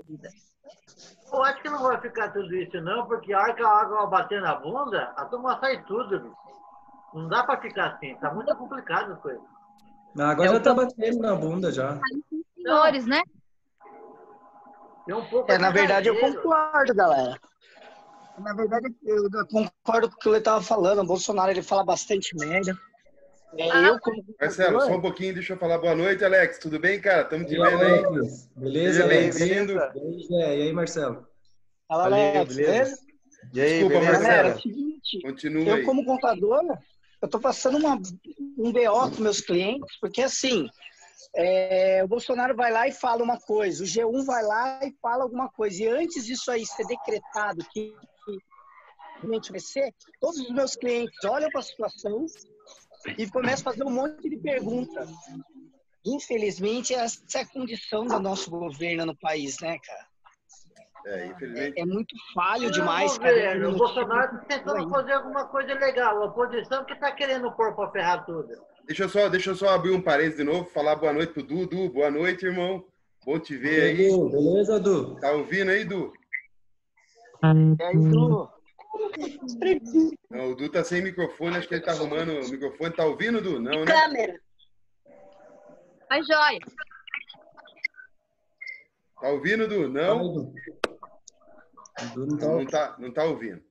vida. Eu acho que não vai ficar tudo isso, não, porque a hora que a água bater na bunda, a turma sai tudo. Bicho. Não dá para ficar assim, tá muito complicado as coisas. A água já tá batendo na bunda já. Senhores, né? Tem um pouco É, na de verdade, eu concordo, galera. Na verdade, eu concordo com o que ele estava falando. O Bolsonaro ele fala bastante merda. É, Ah, eu, como Marcelo, só um pouquinho, deixa eu falar boa noite, Alex. Tudo bem, cara? Estamos te aí, vendo aí. Beleza, Alex? bem-vindo. E aí? E Marcelo? Fala, Alex, beleza? beleza? E aí, Desculpa, beleza? Marcelo. Galera, é o seguinte, Continua eu aí. como contador, eu tô passando uma, um BO com meus clientes, porque assim, é, o Bolsonaro vai lá e fala uma coisa, o G1 vai lá e fala alguma coisa. E antes disso aí ser decretado que, que realmente vai ser, todos os meus clientes olham para a situação e começam a fazer um monte de perguntas. Infelizmente, essa é a condição do nosso governo no país, né, cara? É, infelizmente. É muito falho Não, demais. governo, um o Bolsonaro está tentando fazer alguma coisa legal. A oposição que está querendo pôr para ferrar tudo. Deixa eu, só, deixa eu só abrir um parênteses de novo, falar boa noite pro Du. Du, boa noite, irmão. Bom te ver aí. Beleza, Du? Tá ouvindo aí, Du? É isso. Não, o Du tá sem microfone, acho que ele tá arrumando o microfone. Tá ouvindo, Du? Não, né? Câmera. Mas joia. Tá ouvindo, Du? Não? não tá Não, tá, não tá ouvindo.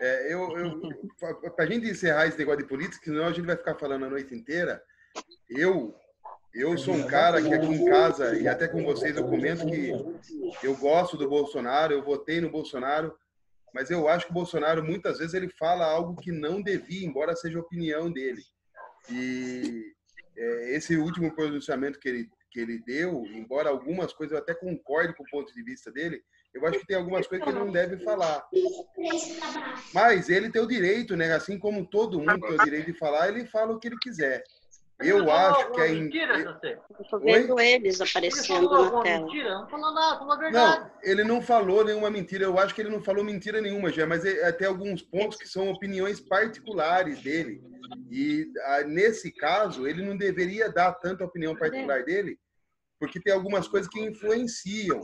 É, eu, eu, para a gente encerrar esse negócio de política, senão a gente vai ficar falando a noite inteira. Eu, eu sou um cara que aqui em casa, e até com vocês eu comento que eu gosto do Bolsonaro, eu votei no Bolsonaro, mas eu acho que o Bolsonaro, muitas vezes, ele fala algo que não devia, embora seja opinião dele. E é, esse último pronunciamento que ele, que ele deu, embora algumas coisas eu até concorde com o ponto de vista dele, eu acho que tem algumas coisas que ele não deve falar. Mas ele tem o direito, né? Assim como todo mundo tem o direito de falar, ele fala o que ele quiser. Eu Ele falou acho que é. Mentira, você? Eu tô vendo eles Ele aparecendo falou na tela. mentira? Não falou nada, falou a verdade. Não, ele não falou nenhuma mentira. Eu acho que ele não falou mentira nenhuma, já, mas é, tem alguns pontos que são opiniões particulares dele. E ah, nesse caso, ele não deveria dar tanta opinião particular dele, porque tem algumas coisas que influenciam.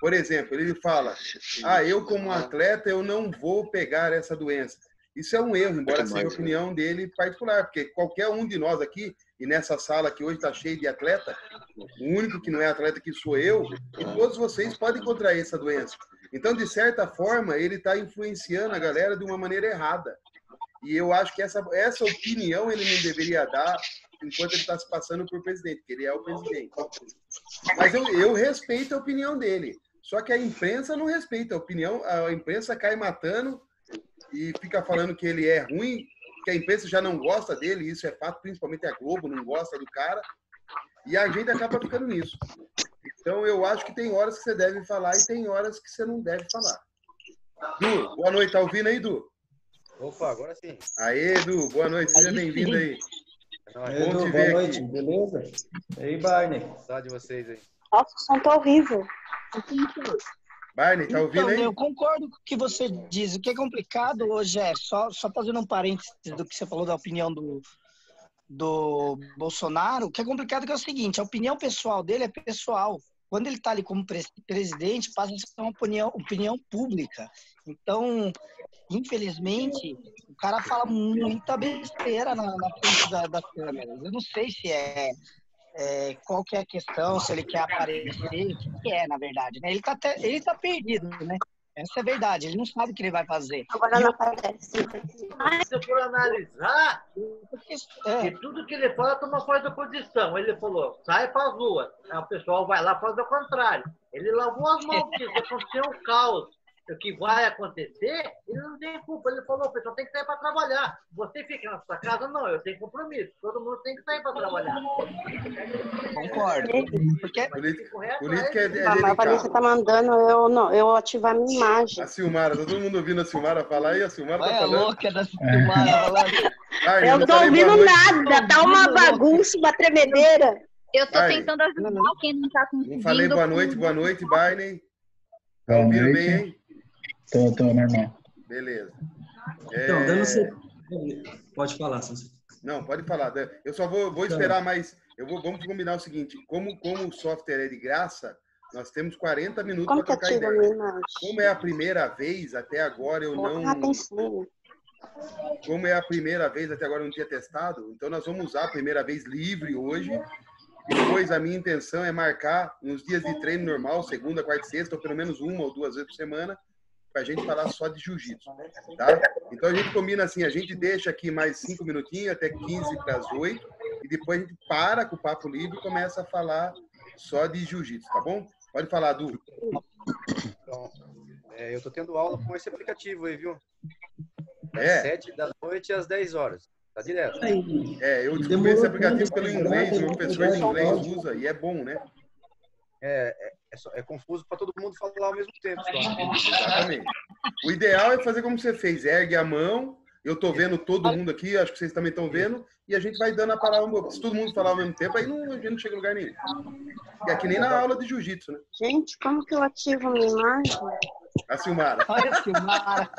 Por exemplo, ele fala: "Ah, eu como atleta eu não vou pegar essa doença". Isso é um erro, embora seja a opinião dele particular, porque qualquer um de nós aqui e nessa sala que hoje está cheia de atleta, o único que não é atleta que sou eu, e todos vocês podem contrair essa doença. Então, de certa forma, ele está influenciando a galera de uma maneira errada. E eu acho que essa, essa opinião ele não deveria dar enquanto ele está se passando por presidente, porque ele é o presidente. Mas eu, eu respeito a opinião dele. Só que a imprensa não respeita a opinião, a imprensa cai matando e fica falando que ele é ruim, que a imprensa já não gosta dele, isso é fato, principalmente a Globo não gosta do cara, e a gente acaba ficando nisso. Então eu acho que tem horas que você deve falar e tem horas que você não deve falar. Du, boa noite, tá ouvindo aí, Du? Opa, agora sim. Aê, Du, boa noite, seja bem-vindo aí. É. Bom te Edu, ver boa aqui. noite, beleza? E aí, Barney? Saudade de vocês aí. Nossa, o som tá horrível. Barney, tá ouvindo Então, aí? eu concordo com o que você diz. O que é complicado hoje é, só, só fazendo um parênteses do que você falou da opinião do, do Bolsonaro, o que é complicado é, é o seguinte, a opinião pessoal dele é pessoal. Quando ele está ali como pres- presidente, passa a ser uma opinião, opinião pública. Então, infelizmente, o cara fala muita besteira na, na frente da, das câmeras. Eu não sei se é, é, qual que é a questão, se ele quer aparecer, o que que é, na verdade. Né? Ele, tá até, ele tá perdido, né? Essa é a verdade, ele não sabe o que ele vai fazer. Agora não aparece. Se você for analisar, é, que tudo que ele fala toma faz oposição. Ele falou, sai para as ruas. Aí o pessoal vai lá e faz o contrário. Ele lavou as mãos, porque se acontecer um caos, que vai acontecer, ele não tem culpa. Ele falou, o pessoal tem que sair para trabalhar. Você fica na sua casa? Não, eu tenho compromisso. Todo mundo tem que sair para trabalhar. concordo. Porque Política, Correto, política é, é A Vanessa delicado. tá mandando eu, não, eu ativar minha imagem. A Silmara, tá todo mundo ouvindo a Silmara falar e a Silmara tá olha a falando. louca da filmada falando. Barney, Eu não tô boa ouvindo nada, tá uma bagunça, uma tremedeira. Eu tô Barney. tentando ajudar quem não tá conseguindo. Não falei boa noite, boa noite, Barney. Tá ouvindo bem, hein? Tô, tô normal. Beleza. Então, É, dando se... Pode falar, Sansa. Não, pode falar. Eu só vou, vou esperar mais. Eu vou, vamos combinar o seguinte: como, como o software é de graça, Nós temos 40 minutos para trocar ideia. Como é a primeira vez, até agora eu não. Como é a primeira vez, até agora eu não tinha testado, então nós vamos usar a primeira vez livre hoje. Depois a minha intenção é marcar nos dias de treino normal, segunda, quarta e sexta, ou pelo menos uma ou duas vezes por semana, para a gente falar só de jiu-jitsu. Tá? Então a gente combina assim, a gente deixa aqui mais cinco minutinhos, até 15 para as 8, e depois a gente para com o papo livre e começa a falar só de jiu-jitsu, tá bom? Pode falar, Du. Então, é, eu tô tendo aula com esse aplicativo aí, viu? Das É. 7 da noite às 10 horas. Tá direto. É, eu descobri esse aplicativo pelo inglês, o professor de inglês usa, e é bom, né? É, é, é só- é confuso para todo mundo falar ao mesmo tempo. Só. Exatamente. O ideal é fazer como você fez, ergue a mão, eu tô vendo todo mundo aqui, acho que vocês também estão vendo, e a gente vai dando a palavra, se todo mundo falar ao mesmo tempo, aí não, a gente não chega em lugar nenhum. E aqui nem na aula de jiu-jitsu, né? Gente, como que eu ativo a minha imagem? A Silmara. Olha, Silmara.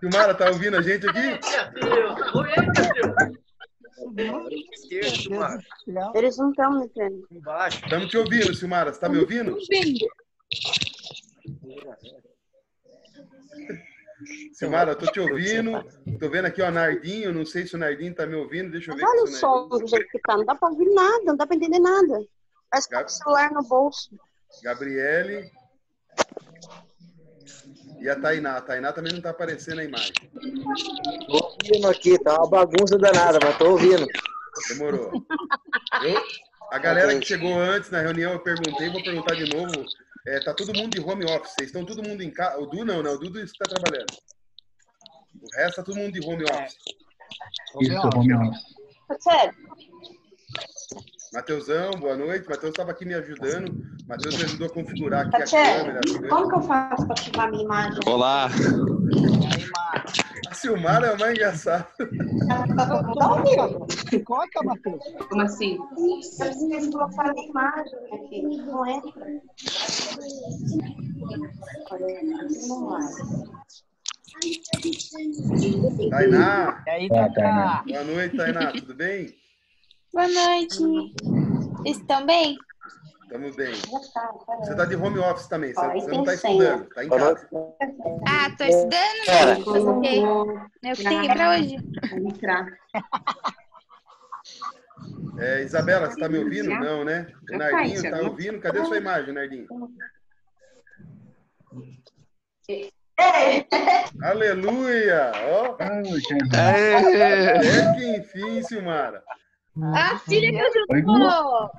Silmara, tá ouvindo a gente aqui? Meu Deus, oi, meu Deus. Eles não estão me vendo. Embaixo. Estamos te ouvindo, Silmara. Você tá me ouvindo? Silmara, eu tô te ouvindo. Tô vendo aqui, ó, Nardinho. Não sei se o Nardinho tá me ouvindo. Deixa eu ver Mas olha o som do jeito que tá. Não dá pra ouvir nada, não dá pra entender nada. Parece que tá com o celular no bolso. Gabriele. E a Tainá. A Tainá também não tá aparecendo na imagem. Tô ouvindo aqui, tá uma bagunça danada, mas tô ouvindo. Demorou. Eu- a galera que chegou antes na reunião, eu perguntei, vou perguntar de novo. É, tá todo mundo de home office. Vocês estão todo mundo em casa. O Du não, né? O Dudu está trabalhando. O resto tá todo mundo de home office. Isso, home office. Sério, Mateusão, boa noite. Matheus estava aqui me ajudando. Matheus me ajudou a configurar aqui a câmera. coisas. como que eu faço pra ativar a minha imagem? Olá. A Silmara é o mais engraçado. Tá ouvindo? Coloca, Matheus. Como assim? Eu preciso colocar a minha imagem aqui. Não entra. Não vai. Tainá, E aí, Tá, Tata? Tainá. boa noite, Tainá. Tudo bem? Boa noite. Vocês estão bem? Estamos bem. Você está de home office também. Você, você não está estudando, está em casa. Ah, tô estudando, Pera. mas fazer o quê? É o que tem pra hoje. Entrar. É, Isabela, você está me ouvindo? Não, né? Nardinho está ouvindo? Cadê a sua imagem, Nardinho? Aleluia! Ó, Aê! até que enfim, Silmara. A filha me ajudou.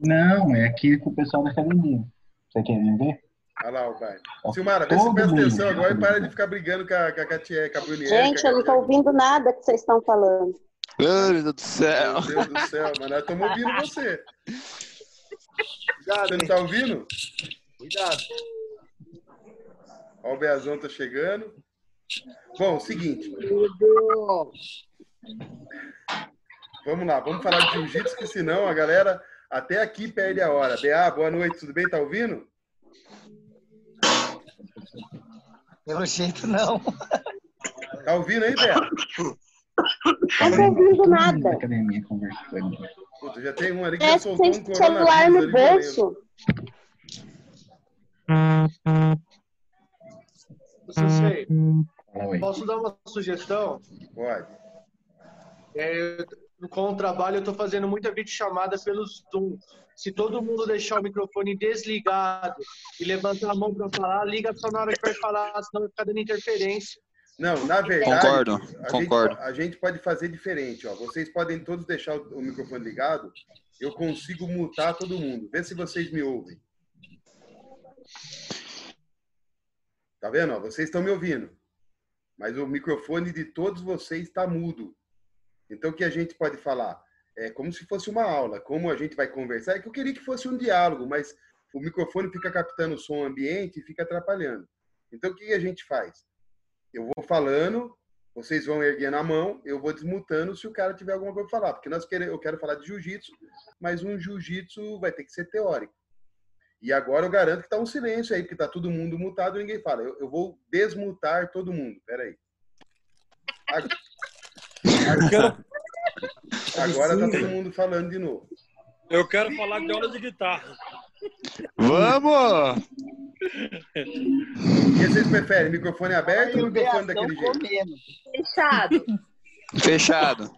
Não, é aqui com o pessoal da academia. Você quer me ver? Olha lá o pai. Silmara, vê se presta atenção agora e para de ficar brigando com a, com a Katia, com a Brunier. Gente, eu não tô ouvindo nada que vocês estão falando. Meu Deus do céu. Meu Deus do céu, mas nós estamos ouvindo você. Cuidado, Você não está ouvindo? Cuidado. Ó, o Beazão tá chegando. Bom, seguinte. Vamos lá, vamos falar de jiu-jitsu, que senão a galera até aqui perde a hora. Bea, boa noite, tudo bem? Tá ouvindo? Pelo jeito, não. Tá ouvindo aí, Bea? Não tô ouvindo Da nada. academia conversando. Puta, já tem um ali que já soltou tem um celular no bolso. Sensei, Fala, oi. posso dar uma sugestão? Pode. É, com o trabalho, eu estou fazendo muita videochamada pelo Zoom. Se todo mundo deixar o microfone desligado e levantar a mão para falar, liga só na hora que vai falar, senão vai ficar dando interferência. Não, na verdade, Concordo, a concordo. Gente, a gente pode fazer diferente. Ó. Vocês podem todos deixar o, o microfone ligado. Eu consigo mutar todo mundo. Vê se vocês me ouvem. Tá vendo? ó? Vocês estão me ouvindo. Mas o microfone de todos vocês está mudo. Então, o que a gente pode falar? É como se fosse uma aula. Como a gente vai conversar? É que eu queria que fosse um diálogo, mas o microfone fica captando o som ambiente e fica atrapalhando. Então, o que a gente faz? Eu vou falando, vocês vão erguendo a mão, eu vou desmutando se o cara tiver alguma coisa para falar. Porque nós queremos, eu quero falar de jiu-jitsu, mas um jiu-jitsu vai ter que ser teórico. E agora eu garanto que está um silêncio aí, porque está todo mundo mutado e ninguém fala. Eu, eu vou desmutar todo mundo. Peraí. Ag- Agora está todo mundo falando de novo. Eu quero falar de aula de guitarra. Vamos! O que vocês preferem? Microfone aberto ou microfone daquele jeito? Fechado. Fechado.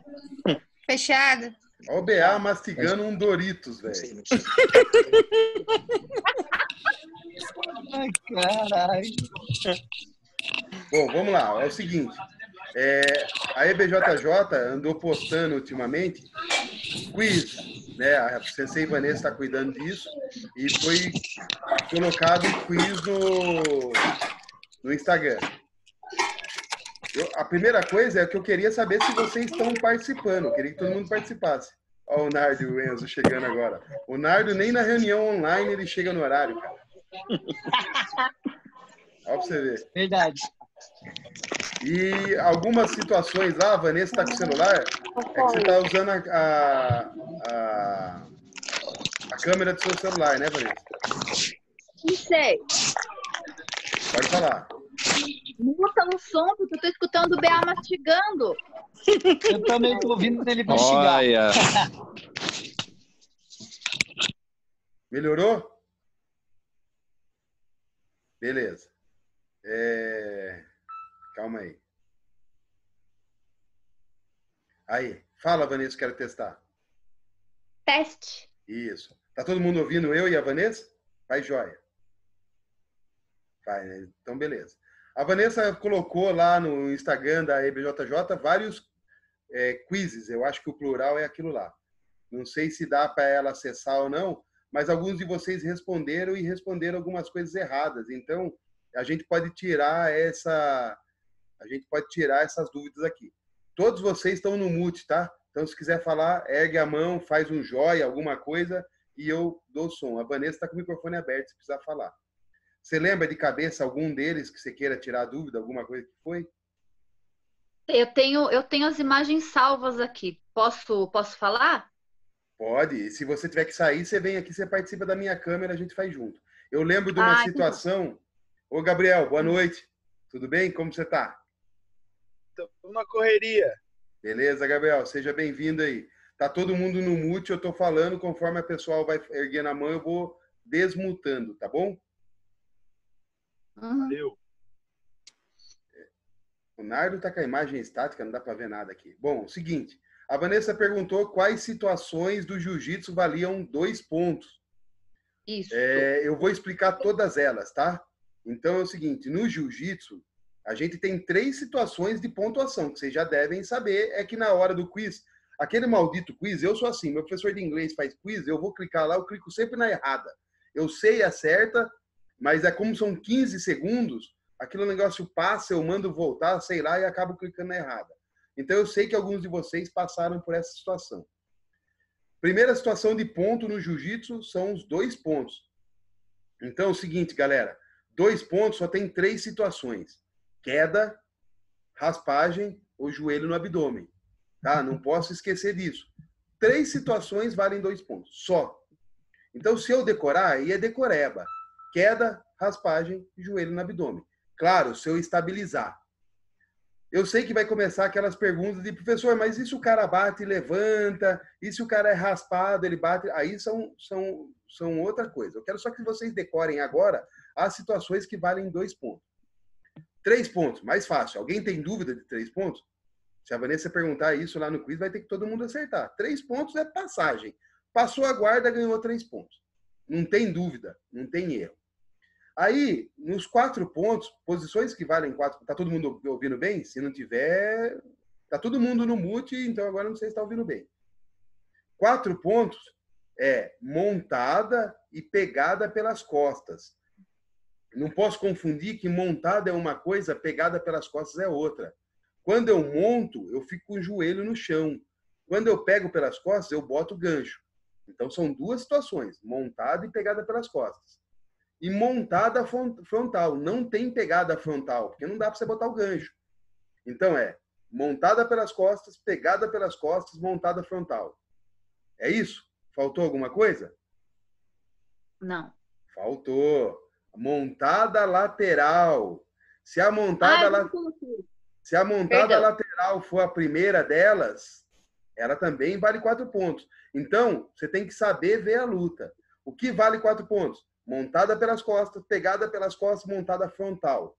Fechado. Olha o BA mastigando um Doritos, velho. Ai, caralho. Bom, vamos lá. É o seguinte. É, a EBJJ andou postando ultimamente quiz, né? A Sensei Vanessa está cuidando disso e foi colocado quiz no, no Instagram. Eu- a primeira coisa é que eu queria saber se vocês estão participando. Eu queria que todo mundo participasse. Olha o Nardo e o Enzo chegando agora. O Nardo nem na reunião online ele chega no horário, cara. Olha pra você ver. Verdade. E algumas situações lá, a Vanessa está com o celular, é que você está usando a, a, a, a câmera do seu celular, né, Vanessa? Não sei. Pode falar. Muta o som, porque eu tô escutando o BA mastigando. Eu também tô ouvindo ele mastigar. Olha. Melhorou? Beleza. É, Calma aí. Aí, fala, Vanessa, quero testar. Teste. Isso. Tá todo mundo ouvindo eu e a Vanessa? Vai, joia. Vai, né? Então, beleza. A Vanessa colocou lá no Instagram da EBJJ vários é, quizzes. Eu acho que o plural é aquilo lá. Não sei se dá para ela acessar ou não, mas alguns de vocês responderam e responderam algumas coisas erradas. Então, a gente pode tirar essa a gente pode tirar essas dúvidas aqui. Todos vocês estão no mute, tá? Então, se quiser falar, ergue a mão, faz um joia, alguma coisa, e eu dou som. A Vanessa está com o microfone aberto, se precisar falar. Você lembra de cabeça algum deles que você queira tirar dúvida, alguma coisa que foi? Eu tenho, eu tenho as imagens salvas aqui. Posso, posso falar? Pode. Se você tiver que sair, você vem aqui, você participa da minha câmera, a gente faz junto. Eu lembro de uma Ah, situação. Ô, Gabriel, boa noite. Tudo bem? Como você está? Estou na correria. Beleza, Gabriel? Seja bem-vindo aí. Tá todo mundo no mute, eu tô falando, conforme a pessoal vai erguendo a mão, eu vou desmutando, tá bom? Valeu. O Nardo tá com a imagem estática, não dá para ver nada aqui. Bom, seguinte, a Vanessa perguntou quais situações do jiu-jitsu valiam dois pontos. Isso. É, eu vou explicar todas elas, tá? Então é o seguinte, no jiu-jitsu, a gente tem três situações de pontuação que vocês já devem saber. É que na hora do quiz, aquele maldito quiz, eu sou assim, meu professor de inglês faz quiz, eu vou clicar lá, eu clico sempre na errada. Eu sei a certa, mas é como são 15 segundos, aquele negócio passa, eu mando voltar, sei lá, e acabo clicando na errada. Então eu sei que alguns de vocês passaram por essa situação. Primeira situação de ponto no jiu-jitsu são os dois pontos. Então é o seguinte, galera, dois pontos só tem três situações: queda, raspagem ou joelho no abdômen. Tá? Não posso esquecer disso. Três situações valem dois pontos, só. Então, se eu decorar, aí é decoreba. Queda, raspagem joelho no abdômen. Claro, se eu estabilizar. Eu sei que vai começar aquelas perguntas de professor, mas e se o cara bate e levanta? E se o cara é raspado, ele bate? Aí são, são, são outra coisa. Eu quero só que vocês decorem agora as situações que valem dois pontos. Três pontos, mais fácil. Alguém tem dúvida de três pontos? Se a Vanessa perguntar isso lá no quiz, vai ter que todo mundo acertar. Três pontos é passagem. Passou a guarda, ganhou três pontos. Não tem dúvida, não tem erro. Aí, nos quatro pontos, posições que valem quatro. Tá todo mundo ouvindo bem? Se não tiver, tá todo mundo no mute, então agora não sei se está ouvindo bem. Quatro pontos é montada e pegada pelas costas. Não posso confundir que montada é uma coisa, pegada pelas costas é outra. Quando eu monto, eu fico com o joelho no chão. Quando eu pego pelas costas, eu boto o gancho. Então são duas situações: montada e pegada pelas costas. E montada frontal. Não tem pegada frontal, porque não dá para você botar o gancho. Então é montada pelas costas, pegada pelas costas, montada frontal. É isso? Faltou alguma coisa? Não. Faltou. Montada lateral. Se a montada, Ah, la... Se a montada Perdão. lateral for a primeira delas, ela também vale quatro pontos. Então, você tem que saber ver a luta. O que vale quatro pontos? Montada pelas costas, pegada pelas costas, montada frontal.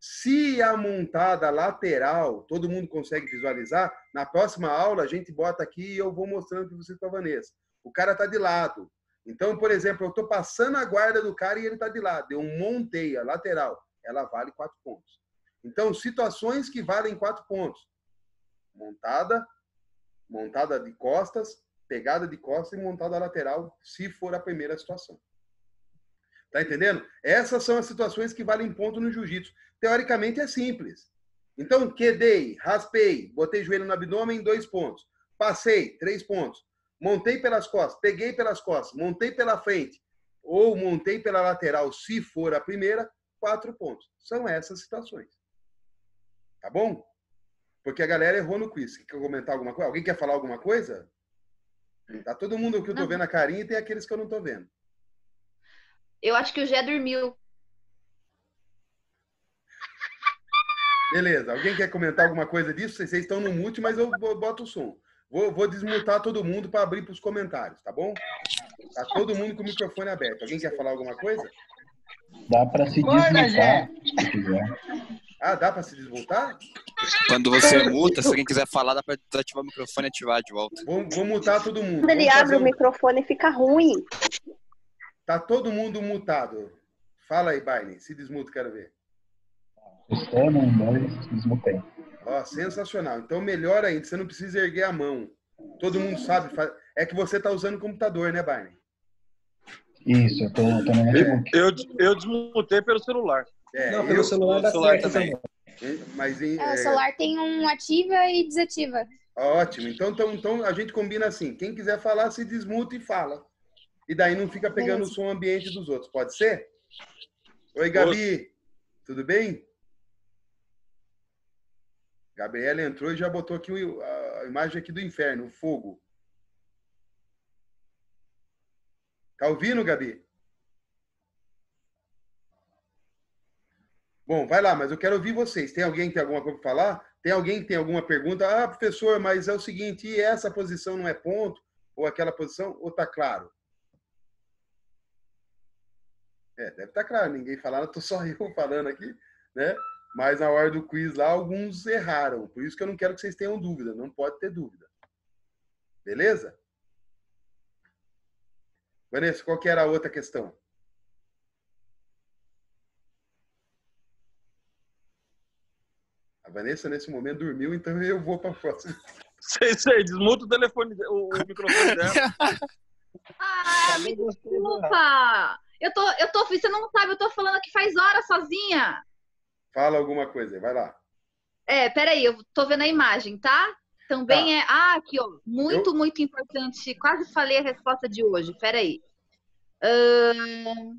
Se a montada lateral, todo mundo consegue visualizar, na próxima aula a gente bota aqui e eu vou mostrando para você com a Vanessa. O cara está de lado. Então, por exemplo, eu estou passando a guarda do cara e ele está de lado. Eu montei a lateral. Ela vale quatro pontos. Então, situações que valem quatro pontos. Montada, montada de costas, pegada de costas e montada lateral, se for a primeira situação. Tá entendendo? Essas são as situações que valem ponto no jiu-jitsu. Teoricamente é simples. Então, quedei, raspei, botei joelho no abdômen, dois pontos. Passei, três pontos. Montei pelas costas, peguei pelas costas, montei pela frente ou montei pela lateral, se for a primeira, quatro pontos. São essas situações. Tá bom? Porque a galera errou no quiz. Quer comentar alguma coisa? Alguém quer falar alguma coisa? Tá todo mundo que eu tô vendo a carinha e tem aqueles que eu não tô vendo. Eu acho que o Gé dormiu. Beleza. Alguém quer comentar alguma coisa disso? Vocês estão no mute, mas eu boto o som. Vou, vou desmutar todo mundo para abrir para os comentários, tá bom? Tá todo mundo com o microfone aberto. Alguém quer falar alguma coisa? Dá para se desmutar, se. Ah, dá para se desmutar? Quando você muta, se alguém quiser falar, dá para desativar o microfone e ativar de volta. Vou, vou mutar todo mundo. Quando ele Vamos abre o um- microfone, fica ruim. Tá todo mundo mutado. Fala aí, Barney. Se desmuta, quero ver. Sistema, um, dois, desmutei. Ó, sensacional. Então, melhor ainda, você não precisa erguer a mão. Todo mundo sabe. É que você tá usando o computador, né, Barney? Isso, eu tô, tô no notebook. Eu, eu desmutei pelo celular. É, Não, pelo eu- celular dá celular certo também. também. Mas em- É, o é, celular tem um ativa e desativa. Ótimo. Então, então, então a gente combina assim. Quem quiser falar, se desmuta e fala. E daí não fica pegando o Beleza. som ambiente dos outros. Pode ser? Oi, Gabi. Tudo bem? Gabriela entrou e já botou aqui a imagem aqui do inferno, o fogo. Tá ouvindo, Gabi? Bom, vai lá, mas eu quero ouvir vocês. Tem alguém que tem alguma coisa para falar? Tem alguém que tem alguma pergunta? Ah, professor, mas é o seguinte, essa posição não é ponto? Ou aquela posição? Ou tá claro? É, deve estar claro. Ninguém falando, tô só eu falando aqui, né? Mas na hora do quiz lá, alguns erraram. Por isso que eu não quero que vocês tenham dúvida. Não pode ter dúvida. Beleza? Vanessa, qual que era a outra questão? A Vanessa, nesse momento, dormiu, então eu vou para a próxima. Sei, sei, desmuta o telefone, o, o microfone dela. Ah, me desculpa! Eu tô, eu tô, você não sabe, eu tô falando aqui faz horas sozinha. Fala alguma coisa, aí, vai lá. É, peraí, eu tô vendo a imagem, tá? Também é. Ah, aqui, ó. Muito, muito importante. Quase falei a resposta de hoje. Peraí. Ahn,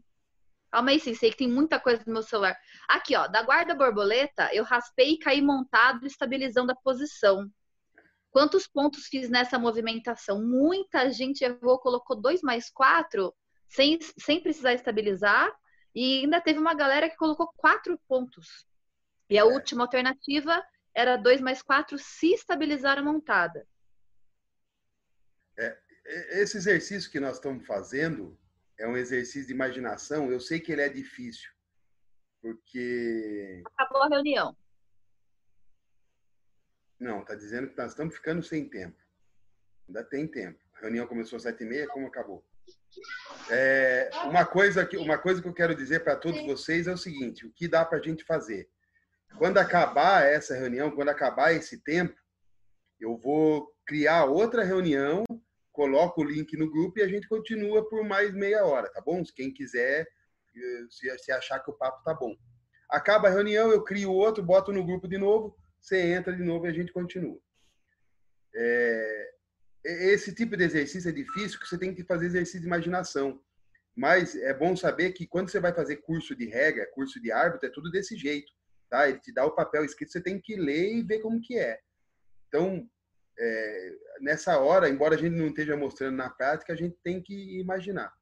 Calma aí, sim, sei que tem muita coisa no meu celular. Aqui, ó, da guarda borboleta, eu raspei e caí montado, estabilizando a posição. Quantos pontos fiz nessa movimentação? Muita gente errou, colocou dois mais quatro, sem, sem precisar estabilizar, e ainda teve uma galera que colocou quatro pontos. E a última alternativa era 2 mais 4 se estabilizar a montada. É, esse exercício que nós estamos fazendo é um exercício de imaginação. Eu sei que ele é difícil, porque. Acabou a reunião. Não, está dizendo que nós estamos ficando sem tempo. Ainda tem tempo. A reunião começou às sete e meia, como acabou? É, uma, coisa que, uma coisa que eu quero dizer para todos vocês é o seguinte: o que dá para a gente fazer? Quando acabar essa reunião, quando acabar esse tempo, eu vou criar outra reunião, coloco o link no grupo e a gente continua por mais meia hora, tá bom? Quem quiser, se, se achar que o papo tá bom. Acaba a reunião, eu crio outro, boto no grupo de novo, você entra de novo e a gente continua. É, esse tipo de exercício é difícil, porque você tem que fazer exercício de imaginação. Mas é bom saber que quando você vai fazer curso de regra, curso de árbitro, é tudo desse jeito. Tá? Ele te dá o papel escrito, você tem que ler e ver como que é. Então, é, nessa hora, embora a gente não esteja mostrando na prática, a gente tem que imaginar.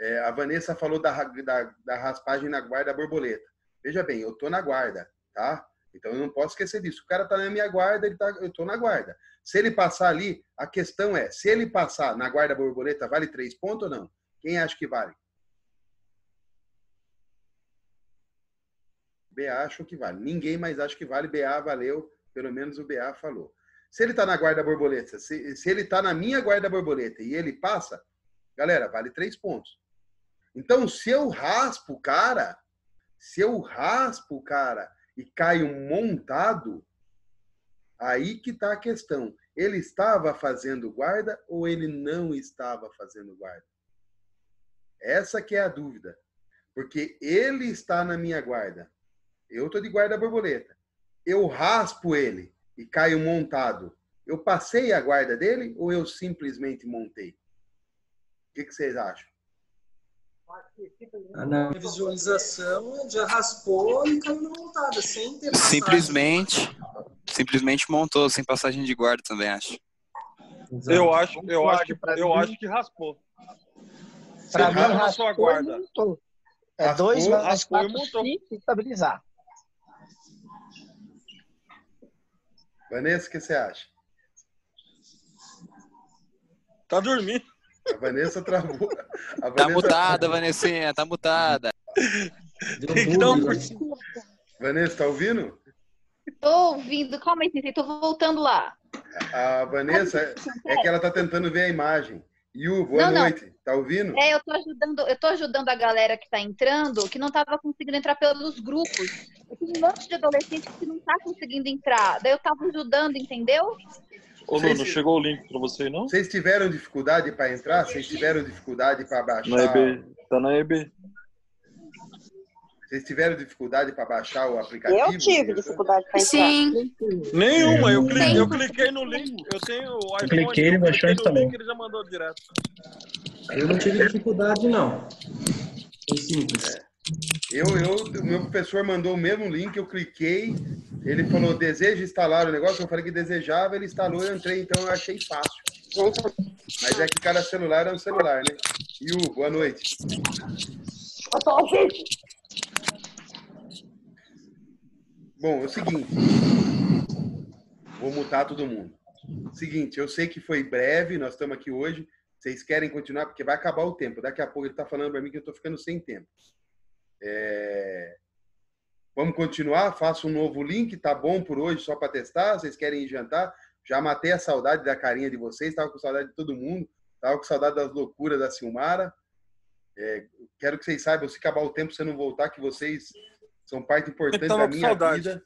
É, a Vanessa falou da, da, da, raspagem na guarda borboleta. Veja bem, eu estou na guarda, tá? Então eu não posso esquecer disso. O cara tá na minha guarda, ele tá, eu tô na guarda. Se ele passar ali, a questão é, se ele passar na guarda borboleta, vale três pontos ou não? Quem acha que vale? BA acho que vale. Ninguém mais acha que vale. BA valeu, pelo menos o BA falou. Se ele está na guarda borboleta, se, se ele está na minha guarda borboleta e ele passa, galera, vale três pontos. Então, se eu raspo o cara, se eu raspo o cara e caio montado, aí que está a questão. Ele estava fazendo guarda ou ele não estava fazendo guarda? Essa que é a dúvida. Porque ele está na minha guarda. Eu estou de guarda borboleta. Eu raspo ele e caio montado. Eu passei a guarda dele ou eu simplesmente montei? O que, que vocês acham? Na visualização, já raspou e caiu na montada, sem ter passado. Simplesmente, simplesmente montou, sem passagem de guarda também, acho. Eu acho, eu acho que, eu acho que raspou. Pra Você mim, raspou e guarda. montou. É Raspou, dois e quatro, montou. cinco, estabilizar. Vanessa, o que você acha? Tá dormindo. A Vanessa travou. A Tá Vanessa- mutada, Vanessinha, tá mutada. Tem que dar um Vanessa, tá ouvindo? Tô ouvindo, calma aí, tô voltando lá. A Vanessa é que ela tá tentando ver a imagem. Yu, boa Não, não. noite. Tá ouvindo? É, eu tô ajudando, eu tô ajudando a galera que tá entrando, que não tava conseguindo entrar pelos grupos. Tem um monte de adolescente que não tá conseguindo entrar. Daí eu tava ajudando, entendeu? Ô, Nuno, se- chegou o link pra você, não? Vocês tiveram dificuldade para entrar? Vocês tiveram dificuldade para baixar? Na EB. Tá na EB. Vocês tiveram dificuldade para baixar o aplicativo? Eu tive dificuldade para entrar. Sim. Nenhuma, eu, cli- Sim. eu cliquei no link. Eu tenho o iPhone. cliquei, ele eu baixou cliquei no também. link, ele já mandou direto. Eu não tive dificuldade, não. Foi simples. Eu, eu, meu professor mandou o mesmo link, eu cliquei, ele falou, deseja instalar o negócio, eu falei que desejava, ele instalou, eu entrei, então eu achei fácil. Mas é que cada celular é um celular, né? Yu, boa noite. Bom, é o seguinte. Vou mutar todo mundo. Seguinte, eu sei que foi breve, nós estamos aqui hoje. Vocês querem continuar? Porque vai acabar o tempo. Daqui a pouco ele está falando para mim que eu estou ficando sem tempo. É, Vamos continuar? Faço um novo link, tá bom por hoje, só para testar. Vocês querem ir jantar? Já matei a saudade da carinha de vocês, estava com saudade de todo mundo, estava com saudade das loucuras da Silmara. É, Quero que vocês saibam, se acabar o tempo, se eu não voltar, que vocês são parte importante tava da minha saudade. vida.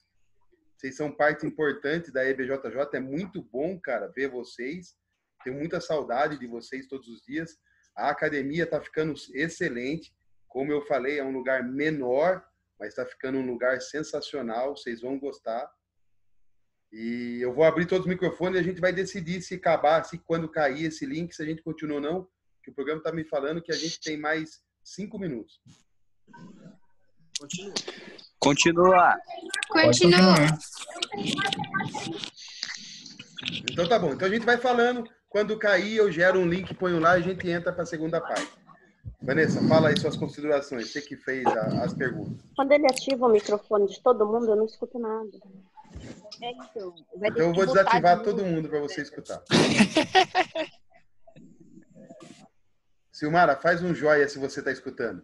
Vocês são parte importante da EBJJ. É muito bom, cara, ver vocês. Tenho muita saudade de vocês todos os dias. A academia está ficando excelente. Como eu falei, é um lugar menor, mas está ficando um lugar sensacional. Vocês vão gostar. E eu vou abrir todos os microfones e a gente vai decidir se acabar, se quando cair esse link, se a gente continua ou não. Que o programa está me falando que a gente tem mais cinco minutos. Continua. Continua. Continua. Então tá bom. Então a gente vai falando. Quando cair, eu gero um link, ponho lá e a gente entra para a segunda parte. Vanessa, fala aí suas considerações. Você que fez a- as perguntas. Quando ele ativa o microfone de todo mundo, eu não escuto nada. É, então. Então eu vou desativar de todo mundo para você escutar. Silmara, faz um joia se você está escutando.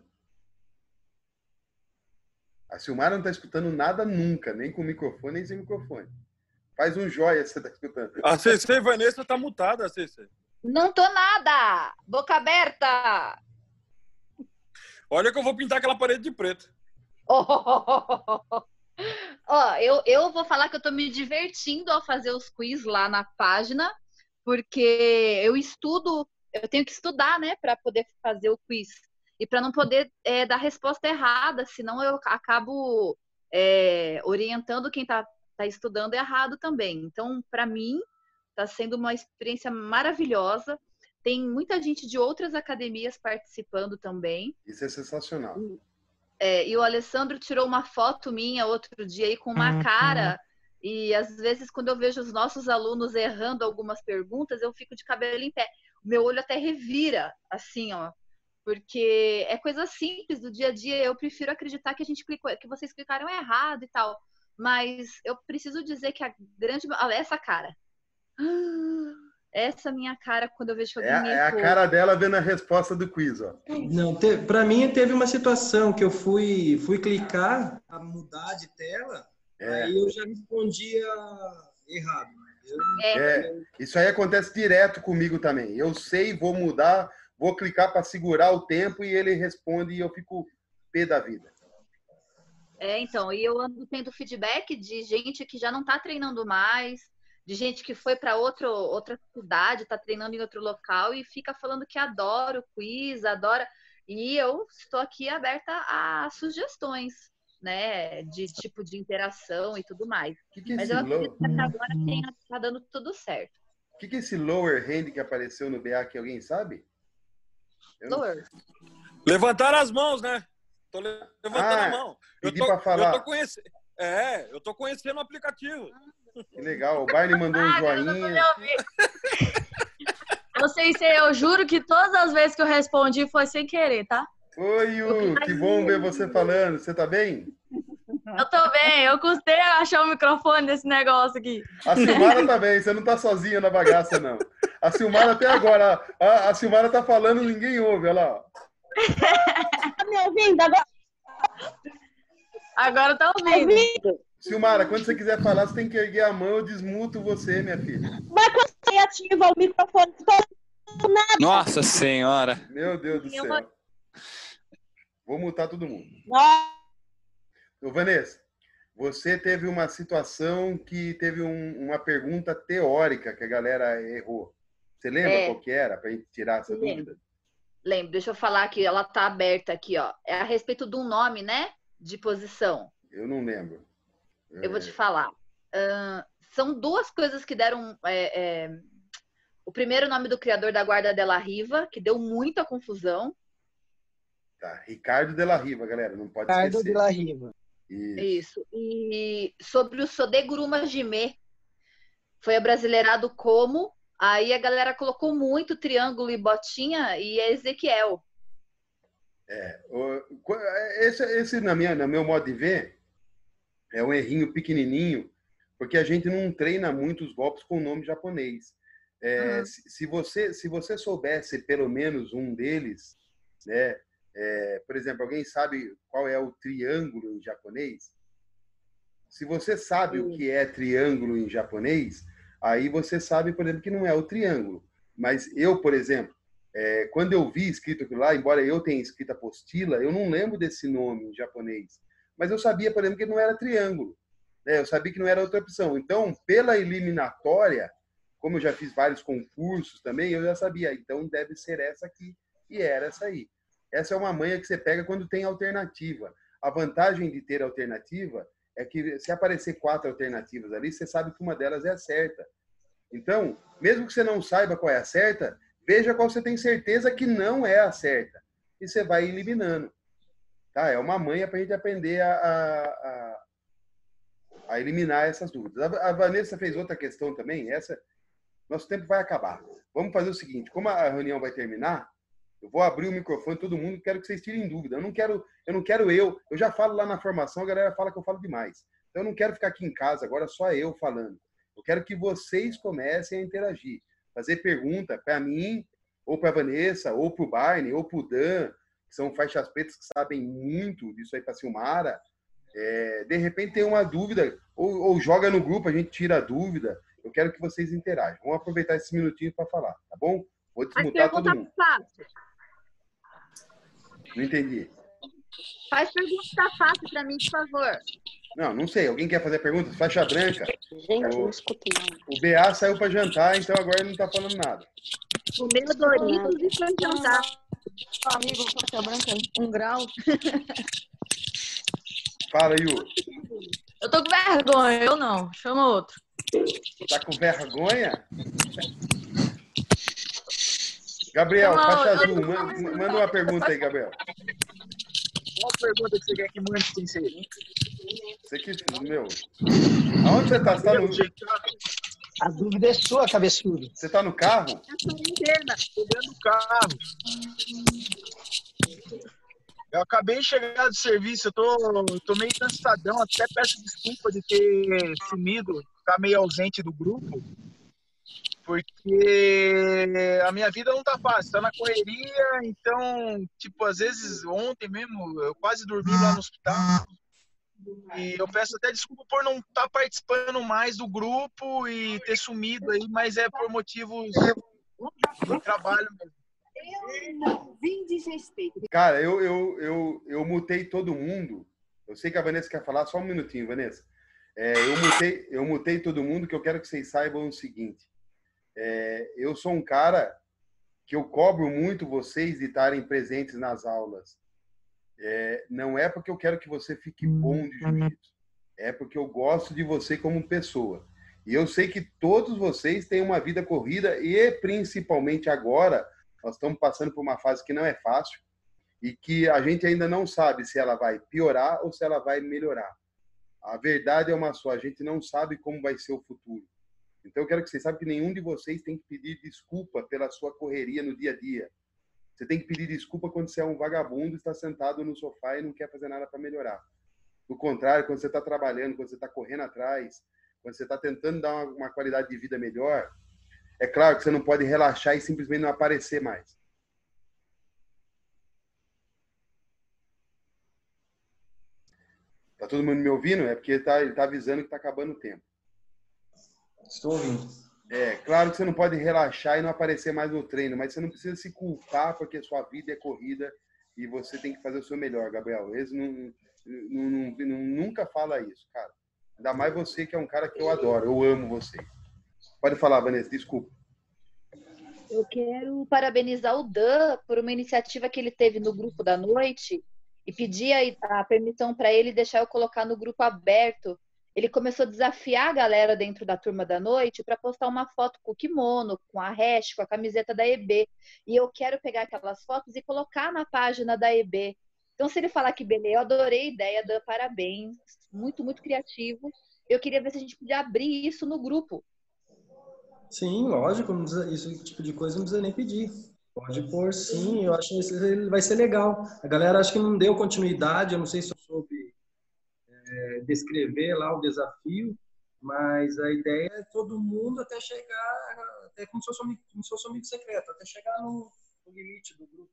A Silmara não está escutando nada nunca, nem com microfone, nem sem microfone. Faz um joia se você está escutando. A CC Vanessa tá mutada, a CC. Não tô nada! Boca aberta! Olha que eu vou pintar aquela parede de preto. Ó, eu, eu vou falar que eu tô me divertindo ao fazer os quiz lá na página, porque eu estudo, eu tenho que estudar, né, para poder fazer o quiz. E para não poder é, dar resposta errada, senão eu acabo é, orientando quem tá, tá estudando errado também. Então, para mim, tá sendo uma experiência maravilhosa. Tem muita gente de outras academias participando também. Isso é sensacional. É, e o Alessandro tirou uma foto minha outro dia aí com uma cara. E às vezes, quando eu vejo os nossos alunos errando algumas perguntas, eu fico de cabelo em pé. O meu olho até revira, assim, ó. Porque é coisa simples do dia a dia. Eu prefiro acreditar que a gente clicou, que vocês clicaram errado e tal. Mas eu preciso dizer que a grande. Olha essa cara. Essa minha cara quando eu vejo que É, alguém a- é a cara dela vendo a resposta do quiz, ó. Não, te, pra mim teve uma situação que eu fui, fui clicar a mudar de tela, É. aí eu já respondia errado. Eu- É, isso aí acontece direto comigo também. Eu sei, vou mudar, vou clicar para segurar o tempo e ele responde e eu fico pé da vida. É, então, e eu ando tendo feedback de gente que já não tá treinando mais, de gente que foi para outra outra cidade, tá treinando em outro local e fica falando que adora o quiz, adora. E eu estou aqui aberta a sugestões, né, de tipo de interação e tudo mais. que é Mas eu acredito low? que até agora tenha, tá dando tudo certo. O que, que é esse lower hand que apareceu no BA que alguém sabe? Eu não- Lower. Levantaram as mãos, né? Tô le- levantando Ah, a mão. Eu tô, pra falar. eu tô conhecendo. É, eu tô conhecendo o aplicativo. Que legal. O Barney mandou um joinha. Eu sei se eu juro que todas as vezes que eu respondi foi sem querer, tá? Oi, Yu, que bom ver você falando. Você tá bem? Eu tô bem, eu custei a achar o microfone desse negócio aqui. A Silmara tá bem, você não tá sozinha na bagaça, não. A Silmara até agora, a, a Silmara tá falando e ninguém ouve, olha lá. Tá me ouvindo? Agora Agora tá ouvindo. Silmara, quando você quiser falar, você tem que erguer a mão, eu desmuto você, minha filha. Mas quando você ativa o microfone, tô nada. Nossa senhora. Meu Deus do céu. Vou mutar todo mundo. Ô, Vanessa, você teve uma situação que teve um- uma pergunta teórica que a galera errou. Você lembra É. qual que era, pra gente tirar essa Lembro. dúvida? Lembro, deixa eu falar que ela tá aberta aqui, ó. É a respeito de um nome, né? De posição. Eu não lembro. Eu vou te falar. Ahn, são duas coisas que deram. é, é, o primeiro nome do criador da Guarda della Riva, que deu muita confusão. Tá, Ricardo de la Riva, galera, não pode Ricardo esquecer. de la Riva. Isso. Isso. E sobre o Sodeguru Majime, foi abrasileirado como. Aí a galera colocou muito triângulo e botinha e é Ezequiel. É, esse, esse na minha, no meu modo de ver, é um errinho pequenininho, porque a gente não treina muito os golpes com nome japonês. É, Uhum. se, se você se você soubesse pelo menos um deles, né? é, por exemplo, alguém sabe qual é o triângulo em japonês? Se você sabe o que é triângulo em japonês, aí você sabe, por exemplo, que não é o triângulo. Mas eu, por exemplo, é, quando eu vi escrito aquilo lá, embora eu tenha escrito apostila, eu não lembro desse nome em japonês. Mas eu sabia, por exemplo, que não era triângulo. né? Eu sabia que não era outra opção. Então, pela eliminatória, como eu já fiz vários concursos também, eu já sabia. Então, deve ser essa aqui. E era essa aí. Essa é uma manha que você pega quando tem alternativa. A vantagem de ter alternativa é que se aparecer quatro alternativas ali, você sabe que uma delas é a certa. Então, mesmo que você não saiba qual é a certa, veja qual você tem certeza que não é a certa. E você vai eliminando. Tá? É uma manha para a gente aprender a, a, a- eliminar essas dúvidas. A, a Vanessa fez outra questão também. Essa, nosso tempo vai acabar. Vamos fazer o seguinte: como a reunião vai terminar, eu vou abrir o microfone todo mundo. Quero que vocês tirem dúvida. Eu não quero, eu não quero eu. Eu já falo lá na formação, a galera fala que eu falo demais. Então eu não quero ficar aqui em casa agora só eu falando. Eu quero que vocês comecem a interagir, fazer pergunta para mim, ou para Vanessa, ou para o Barney, ou para o Dan, que são faixas pretas que sabem muito disso aí para Silmara. É, de repente tem uma dúvida, ou, ou joga no grupo, a gente tira a dúvida. Eu quero que vocês interajam. Vamos aproveitar esses minutinhos para falar, tá bom? Vou desmutar todo pergunta mundo. fácil. Não entendi. Faz pergunta fácil pra mim, por favor. Não, não sei. Alguém quer fazer pergunta? Faixa branca. Gente, o, não escutei o BA saiu para jantar, então agora ele não está falando nada. Comeu Doritos e foi jantar. Amigo, faixa branca, um grau. Fala, Yu. Eu tô com vergonha, eu não. Chama outro. Tá com vergonha? Gabriel, Não, faixa eu- azul, manda, manda uma pergunta aí, Gabriel. Qual pergunta que você quer que mande sem ser? Você que, meu. Aonde você tá? Você tá no, A dúvida é sua, cabeçudo. você tá no carro? Tô dentro do carro. Eu acabei de chegar do serviço, eu tô, tô meio cansadão, até peço desculpa de ter sumido, ficar meio ausente do grupo, porque a minha vida não tá fácil, tá na correria, então, tipo, às vezes ontem mesmo eu quase dormi lá no hospital. E eu peço até desculpa por não estar participando mais do grupo e ter sumido aí, mas é por motivos de trabalho mesmo. Eu não vim desrespeito. Cara, eu, eu, eu, eu mutei todo mundo. Eu sei que a Vanessa quer falar, só um minutinho, Vanessa. É, eu, mutei, eu mutei todo mundo, que eu quero que vocês saibam o seguinte. É, eu sou um cara que eu cobro muito vocês de estarem presentes nas aulas. É, não é porque eu quero que você fique bom de jiu-jitsu. É porque eu gosto de você como pessoa. E eu sei que todos vocês têm uma vida corrida e principalmente agora nós estamos passando por uma fase que não é fácil e que a gente ainda não sabe se ela vai piorar ou se ela vai melhorar. A verdade é uma só, a gente não sabe como vai ser o futuro. Então eu quero que vocês saibam que nenhum de vocês tem que pedir desculpa pela sua correria no dia a dia. Você tem que pedir desculpa quando você é um vagabundo, está sentado no sofá e não quer fazer nada para melhorar. Do contrário, quando você está trabalhando, quando você está correndo atrás, quando você está tentando dar uma, uma qualidade de vida melhor, é claro que você não pode relaxar e simplesmente não aparecer mais. Tá todo mundo me ouvindo? É porque ele tá, ele tá avisando que tá acabando o tempo. Estou ouvindo. É, claro que você não pode relaxar e não aparecer mais no treino, mas você não precisa se culpar porque sua vida é corrida e você tem que fazer o seu melhor, Gabriel. Eles não, não, não, não, nunca fala isso, cara. Ainda mais você que é um cara que eu adoro, eu amo você. Pode falar, Vanessa, desculpa. Eu quero parabenizar o Dan por uma iniciativa que ele teve no grupo da noite e pedir a, a permissão para ele deixar eu colocar no grupo aberto. Ele começou a desafiar a galera dentro da turma da noite para postar uma foto com o kimono, com a hash, com a camiseta da EB. E eu quero pegar aquelas fotos e colocar na página da EB. Então, se ele falar que beleza, eu adorei a ideia, Dan, parabéns. Muito, muito criativo. Eu queria ver se a gente podia abrir isso no grupo. Sim, lógico, esse tipo de coisa não precisa nem pedir. Pode pôr sim, eu acho que vai ser legal. A galera acho que não deu continuidade, eu não sei se eu soube é, descrever lá o desafio, mas a ideia é todo mundo até chegar, até como se fosse amigo, como se fosse amigo secreto, até chegar no, no limite do grupo.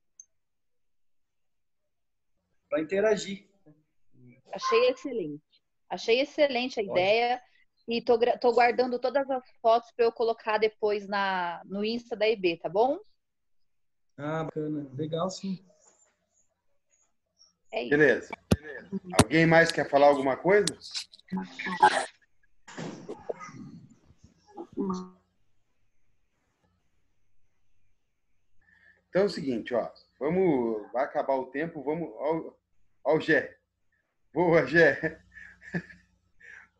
Para interagir. Achei excelente. Achei excelente a ideia. E tô, tô guardando todas as fotos para eu colocar depois na, no Insta da IB, tá bom? Ah, bacana. Legal, sim. É isso. Beleza. Alguém mais quer falar alguma coisa? Então é o seguinte, ó. Vamos. Vai acabar o tempo, vamos. Ó, ó o Gé. Boa, Gé.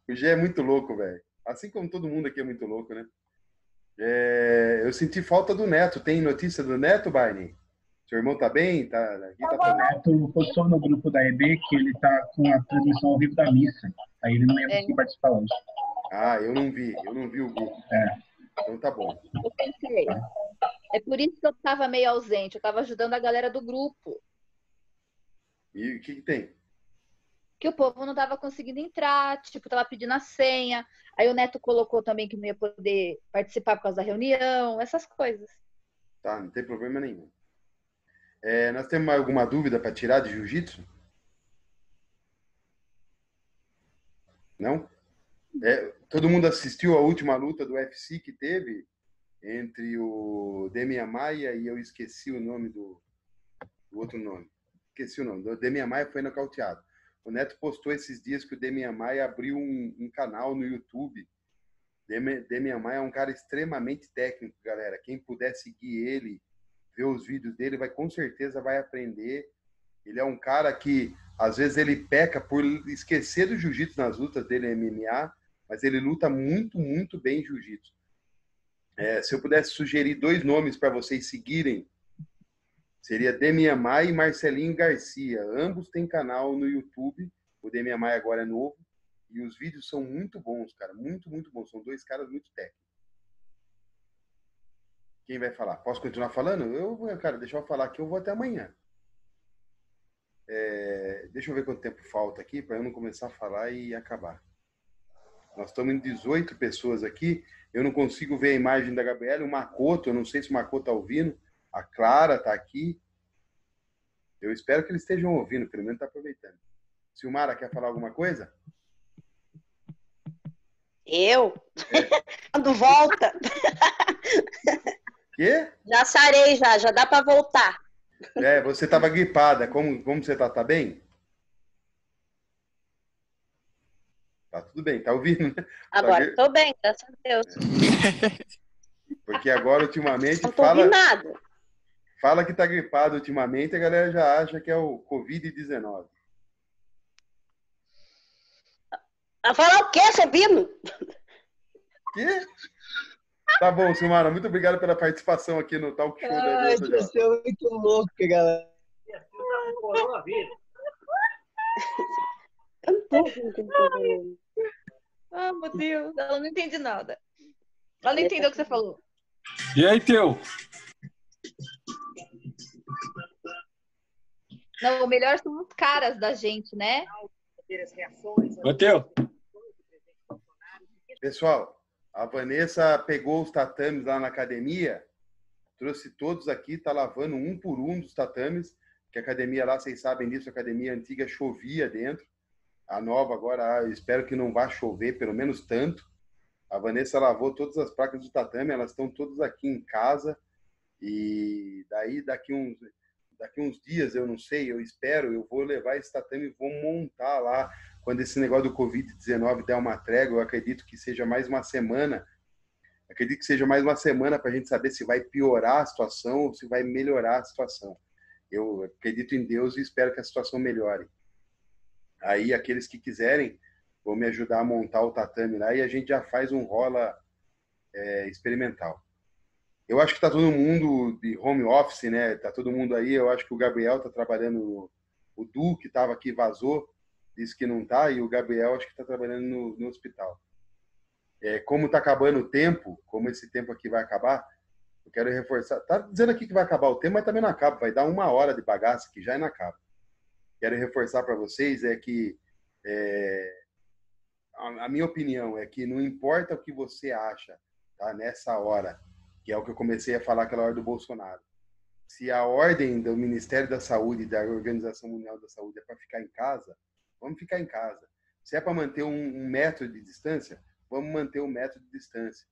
O Gé é muito louco, velho. Assim como todo mundo aqui é muito louco, né? É, eu senti falta do Neto. Tem notícia do Neto, Barney? Seu irmão tá bem? Tá, aqui tá o Neto postou no grupo da EB que ele tá com a transmissão ao vivo da missa. Aí ele não ia conseguir é. participar hoje. Ah, eu não vi. Eu não vi o grupo. É. Então tá bom. Eu pensei. É por isso que eu tava meio ausente. Eu tava ajudando a galera do grupo. E o que, que tem? que o povo não estava conseguindo entrar, tipo, estava pedindo a senha. Aí o Neto colocou também que não ia poder participar por causa da reunião, essas coisas. Tá, não tem problema nenhum. É, nós temos alguma dúvida para tirar de jiu-jitsu? Não? É, todo mundo assistiu a última luta do UFC que teve entre o Demian Maia e eu esqueci o nome do, do outro nome. Esqueci o nome. O Demian Maia foi nocauteado. O Neto postou esses dias que o Demian Maia abriu um, um canal no YouTube. Demian Maia é um cara extremamente técnico, galera. Quem puder seguir ele, ver os vídeos dele, vai com certeza vai aprender. Ele é um cara que às vezes ele peca por esquecer do jiu-jitsu nas lutas dele MMA, mas ele luta muito, muito bem jiu-jitsu. É, se eu pudesse sugerir dois nomes para vocês seguirem Seria Demian Maia e Marcelinho Garcia. Ambos têm canal no YouTube. O Demian Maia agora é novo. E os vídeos são muito bons, cara. Muito, muito bons. São dois caras muito técnicos. Quem vai falar? Posso continuar falando? Eu, cara, deixa eu falar aqui. Eu vou até amanhã. É, deixa eu ver quanto tempo falta aqui para eu não começar a falar e acabar. Nós estamos em 18 pessoas aqui. Eu não consigo ver a imagem da Gabriela. O Makoto, eu não sei se o Makoto está ouvindo. A Clara está aqui. Eu espero que eles estejam ouvindo, pelo menos está aproveitando. Silmara, quer falar alguma coisa? Eu? Quando volta. Quê? Já sarei, já, já dá para voltar. É, você estava gripada. Como, como você está? Tá bem? Tá tudo bem, tá ouvindo, né? Agora, que- tô bem, graças a Deus. Porque agora, ultimamente, Não tô fala, nada. fala que tá gripado ultimamente, a galera já acha que é o Covid-19. Vai falar o quê, Sabino? Quê? Tá bom, Silmara, muito obrigado pela participação aqui no Talk Show da Ai, Edilson você é muito louco, galera. Eu não tô entendendo. Ah, meu Deus, ela não entende nada. Ela não entendeu o que você falou. E aí, Teu? Não, o melhor são os caras da gente, né? Ô, Teu? Pessoal, a Vanessa pegou os tatames lá na academia, trouxe todos aqui, tá lavando um por um dos tatames, que a academia lá, vocês sabem disso, a academia antiga chovia dentro. A nova agora, ah, espero que não vá chover, pelo menos tanto. A Vanessa lavou todas as placas do tatame, elas estão todas aqui em casa. E daí, daqui uns, daqui uns dias, eu não sei, eu espero, eu vou levar esse tatame e vou montar lá. Quando esse negócio do Covid-19 der uma trégua, eu acredito que seja mais uma semana. Acredito que seja mais uma semana para a gente saber se vai piorar a situação ou se vai melhorar a situação. Eu acredito em Deus e espero que a situação melhore. Aí, aqueles que quiserem, vão me ajudar a montar o tatame lá e a gente já faz um rola é, experimental. Eu acho que está todo mundo de home office, né? Tá todo mundo aí. Eu acho que o Gabriel está trabalhando, o Du que estava aqui vazou, disse que não tá, e o Gabriel acho que está trabalhando no, no hospital. É, como está acabando o tempo, como esse tempo aqui vai acabar, eu quero reforçar. Tá dizendo aqui que vai acabar o tempo, mas também não acaba. Vai dar uma hora de bagaça que já não acaba. Quero reforçar para vocês é que é, a, a minha opinião é que não importa o que você acha, tá? Nessa hora, que é o que eu comecei a falar aquela hora do Bolsonaro. Se a ordem do Ministério da Saúde e da Organização Mundial da Saúde é para ficar em casa, vamos ficar em casa. Se é para manter um, um metro de distância, vamos manter um metro de distância.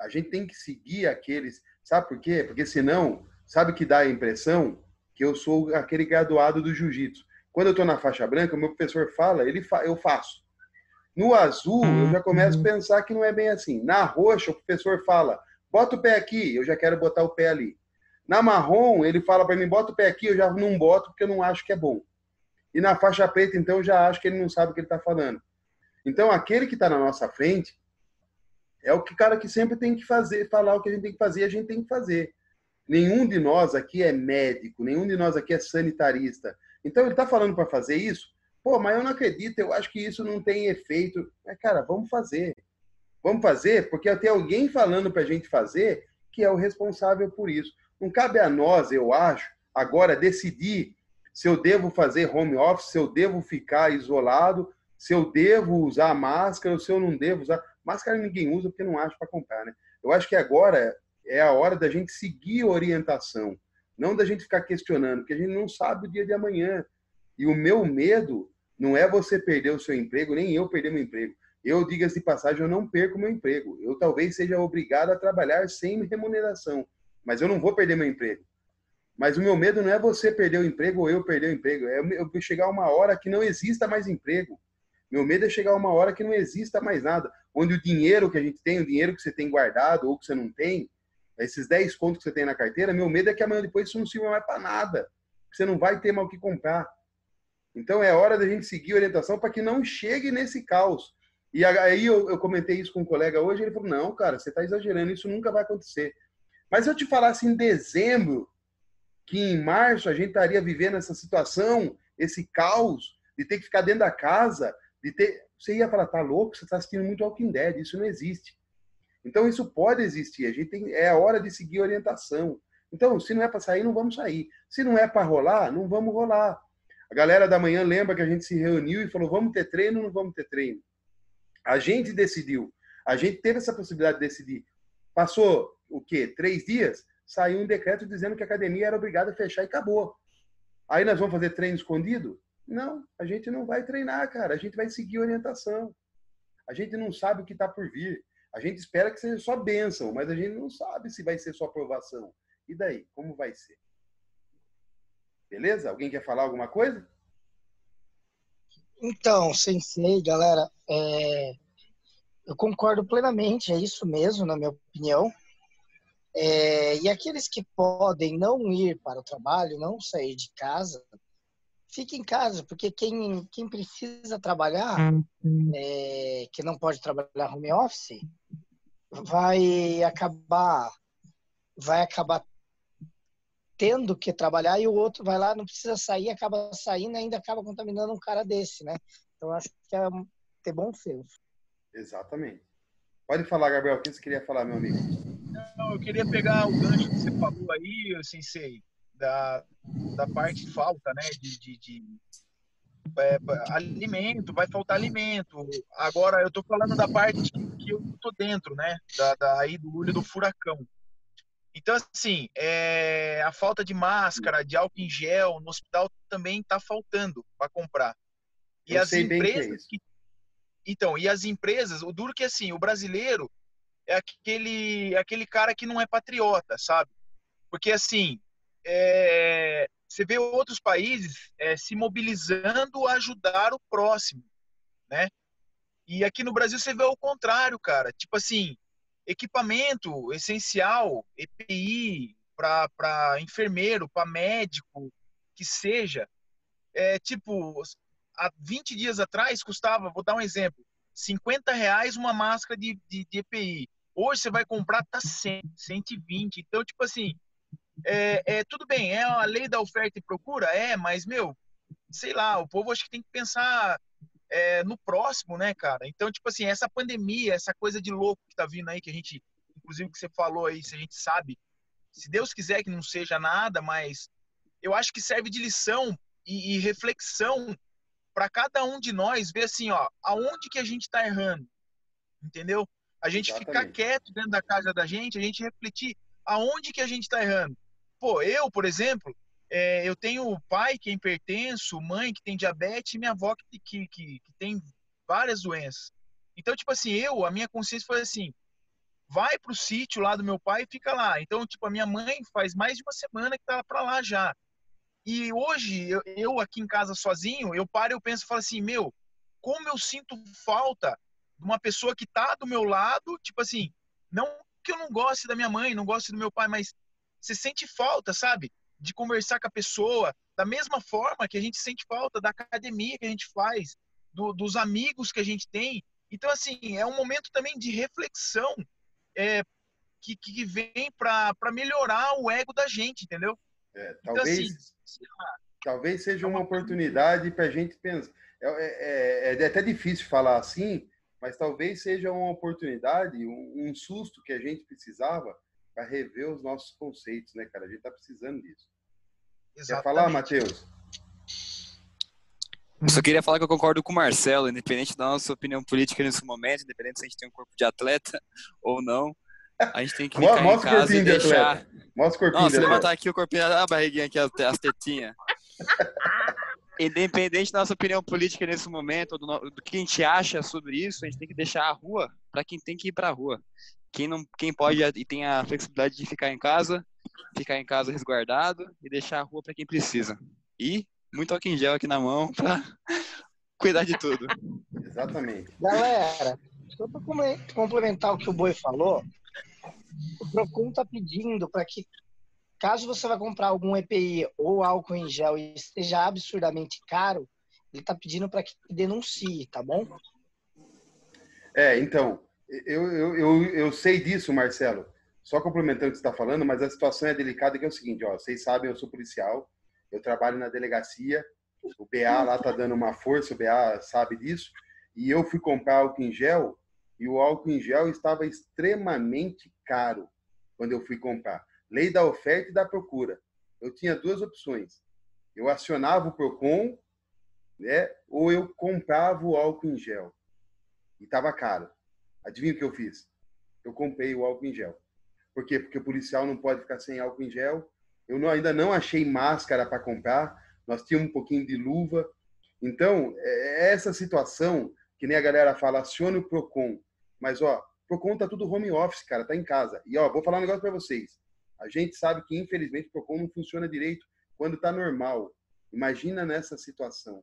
A gente tem que seguir aqueles. Sabe por quê? Porque senão, sabe que dá a impressão que eu sou aquele graduado do jiu-jitsu. Quando eu estou na faixa branca, o meu professor fala, ele fa eu faço. No azul, eu já começo a pensar que não é bem assim. Na roxa, o professor fala, bota o pé aqui, eu já quero botar o pé ali. Na marrom, ele fala para mim, bota o pé aqui, eu já não boto porque eu não acho que é bom. E na faixa preta, então, eu já acho que ele não sabe o que ele está falando. Então, aquele que está na nossa frente é o que cara que sempre tem que fazer, falar o que a gente tem que fazer, a gente tem que fazer. Nenhum de nós aqui é médico, nenhum de nós aqui é sanitarista. Então, ele está falando para fazer isso? Pô, mas eu não acredito, eu acho que isso não tem efeito. Mas, cara, vamos fazer. Vamos fazer, porque tem alguém falando para a gente fazer que é o responsável por isso. Não cabe a nós, eu acho, agora decidir se eu devo fazer home office, se eu devo ficar isolado, se eu devo usar máscara ou se eu não devo usar. Máscara ninguém usa porque não acha para comprar, né? Eu acho que agora é a hora da gente seguir a orientação, não da gente ficar questionando, porque a gente não sabe o dia de amanhã. E o meu medo não é você perder o seu emprego, nem eu perder meu emprego. Eu, diga-se de passagem, eu não perco meu emprego. Eu talvez seja obrigado a trabalhar sem remuneração, mas eu não vou perder meu emprego. Mas o meu medo não é você perder o emprego ou eu perder o emprego, é eu chegar uma hora que não exista mais emprego. Meu medo é chegar uma hora que não exista mais nada, onde o dinheiro que a gente tem, o dinheiro que você tem guardado ou que você não tem, esses 10 contos que você tem na carteira, meu medo é que amanhã depois isso não sirva mais para nada. Você não vai ter mais o que comprar. Então é hora da gente seguir a orientação para que não chegue nesse caos. E aí eu, eu, comentei isso com um colega hoje, ele falou: não, cara, você está exagerando, isso nunca vai acontecer. Mas se eu te falasse em dezembro, que em março a gente estaria vivendo essa situação, esse caos, de ter que ficar dentro da casa, de ter. Você ia falar, tá louco, você está assistindo muito Walking Dead, isso não existe. Então isso pode existir, a gente tem, é a hora de seguir orientação. Então, se não é para sair, não vamos sair. Se não é para rolar, não vamos rolar. A galera da manhã lembra que a gente se reuniu e falou: vamos ter treino ou não vamos ter treino? A gente decidiu. A gente teve essa possibilidade de decidir. Passou o quê? Três dias? Saiu um decreto dizendo que a academia era obrigada a fechar e acabou. Aí nós vamos fazer treino escondido? Não, a gente não vai treinar, cara. A gente vai seguir orientação. A gente não sabe o que está por vir. A gente espera que seja só bênção, mas a gente não sabe se vai ser só aprovação. E daí? Como vai ser? Beleza? Alguém quer falar alguma coisa? Então, sensei, galera, é, eu concordo plenamente, é isso mesmo, na minha opinião. É, e aqueles que podem não ir para o trabalho, não sair de casa, fique em casa, porque quem, quem precisa trabalhar, é, que não pode trabalhar home office, vai acabar vai acabar tendo que trabalhar e o outro vai lá, não precisa sair, acaba saindo e ainda acaba contaminando um cara desse, né? Então acho que é ter bom senso. Exatamente. Pode falar, Gabriel, o que você queria falar, meu amigo? Não, eu queria pegar o gancho que você falou aí, Sensei, da, da parte falta, né, de, de, de é, alimento, vai faltar alimento. Agora, eu tô falando da parte que eu tô dentro, né, da, da aí do olho do furacão. Então, assim, é, a falta de máscara, de álcool em gel no hospital também está faltando para comprar. E Eu as bem que é empresas que então, e as empresas, o duro que assim, o brasileiro é aquele aquele cara que não é patriota, sabe? Porque assim, é, você vê outros países é, se mobilizando a ajudar o próximo, né? E aqui no Brasil você vê o contrário, cara. Tipo assim, equipamento essencial, EPI, para enfermeiro, para médico, que seja, é tipo, há 20 dias atrás custava, vou dar um exemplo, 50 reais uma máscara de, de, de EPI. Hoje você vai comprar, tá 100, 120. Então, tipo assim, é, é, tudo bem, é a lei da oferta e procura? É, mas, meu, sei lá, o povo acho que tem que pensar é, no próximo, né, cara? Então, tipo assim, essa pandemia, essa coisa de louco que tá vindo aí, que a gente, inclusive que você falou aí, se a gente sabe, se Deus quiser que não seja nada, mas eu acho que serve de lição e, e reflexão para cada um de nós ver assim, ó, aonde que a gente tá errando, entendeu? A gente ficar Exatamente. quieto dentro da casa da gente, a gente refletir aonde que a gente tá errando. Pô, eu, por exemplo, é, eu tenho pai que é hipertenso, mãe que tem diabetes e minha avó que, que, que, que tem várias doenças. Então, tipo assim, eu, a minha consciência foi assim, vai pro sítio lá do meu pai e fica lá. Então, tipo, a minha mãe faz mais de uma semana que tá pra lá já. E hoje, eu, aqui em casa sozinho, eu paro e eu penso e falo assim, meu, como eu sinto falta de uma pessoa que tá do meu lado, tipo assim, não que eu não goste da minha mãe, não goste do meu pai, mas você sente falta, sabe? De conversar com a pessoa, da mesma forma que a gente sente falta da academia que a gente faz, do- dos amigos que a gente tem. Então, assim, é um momento também de reflexão é, que, que vem para melhorar o ego da gente, entendeu? É, Então, talvez, assim, sei lá, talvez seja uma oportunidade para a gente pensar. É, é- é- é até difícil falar assim, mas talvez seja uma oportunidade, um, um susto que a gente precisava para rever os nossos conceitos, né, cara? A gente está precisando disso. Quer falar, Matheus? Eu só queria falar que eu concordo com o Marcelo, independente da nossa opinião política nesse momento, independente se a gente tem um corpo de atleta ou não, a gente tem que ficar em Mostra o casa e deixar... Mostra o corpinho Nossa, de levantar aqui o corpinho, a barriguinha aqui, as as tetinhas. Independente da nossa opinião política nesse momento, do, do que a gente acha sobre isso, a gente tem que deixar a rua para quem tem que ir para a rua. Quem, não, quem pode e tem a flexibilidade de ficar em casa, ficar em casa resguardado e deixar a rua para quem precisa. E muito álcool em gel aqui na mão para cuidar de tudo. Exatamente. Galera, só para complementar o que o Boi falou, o Procon está pedindo para que, caso você vá comprar algum EPI ou álcool em gel e esteja absurdamente caro, ele está pedindo para que denuncie, tá bom? É, então, eu, eu, eu, eu sei disso, Marcelo. Só complementando o que você está falando, mas a situação é delicada, que é o seguinte, ó, vocês sabem, eu sou policial, eu trabalho na delegacia, o BA lá tá dando uma força, o BA sabe disso, e eu fui comprar álcool em gel, e o álcool em gel estava extremamente caro quando eu fui comprar. Lei da oferta e da procura. Eu tinha duas opções. Eu acionava o PROCON né? Ou eu comprava o álcool em gel e tava caro. Adivinha o que eu fiz? Eu comprei o álcool em gel. Por quê? Porque o policial não pode ficar sem álcool em gel. Eu não- ainda não achei máscara para comprar. Nós tínhamos um pouquinho de luva. Então, é essa situação que nem a galera fala, acione o Procon. Mas, ó, Procon tá tudo home office, cara, tá em casa. E, ó, vou falar um negócio para vocês. A gente sabe que, infelizmente, o Procon não funciona direito quando tá normal. Imagina nessa situação.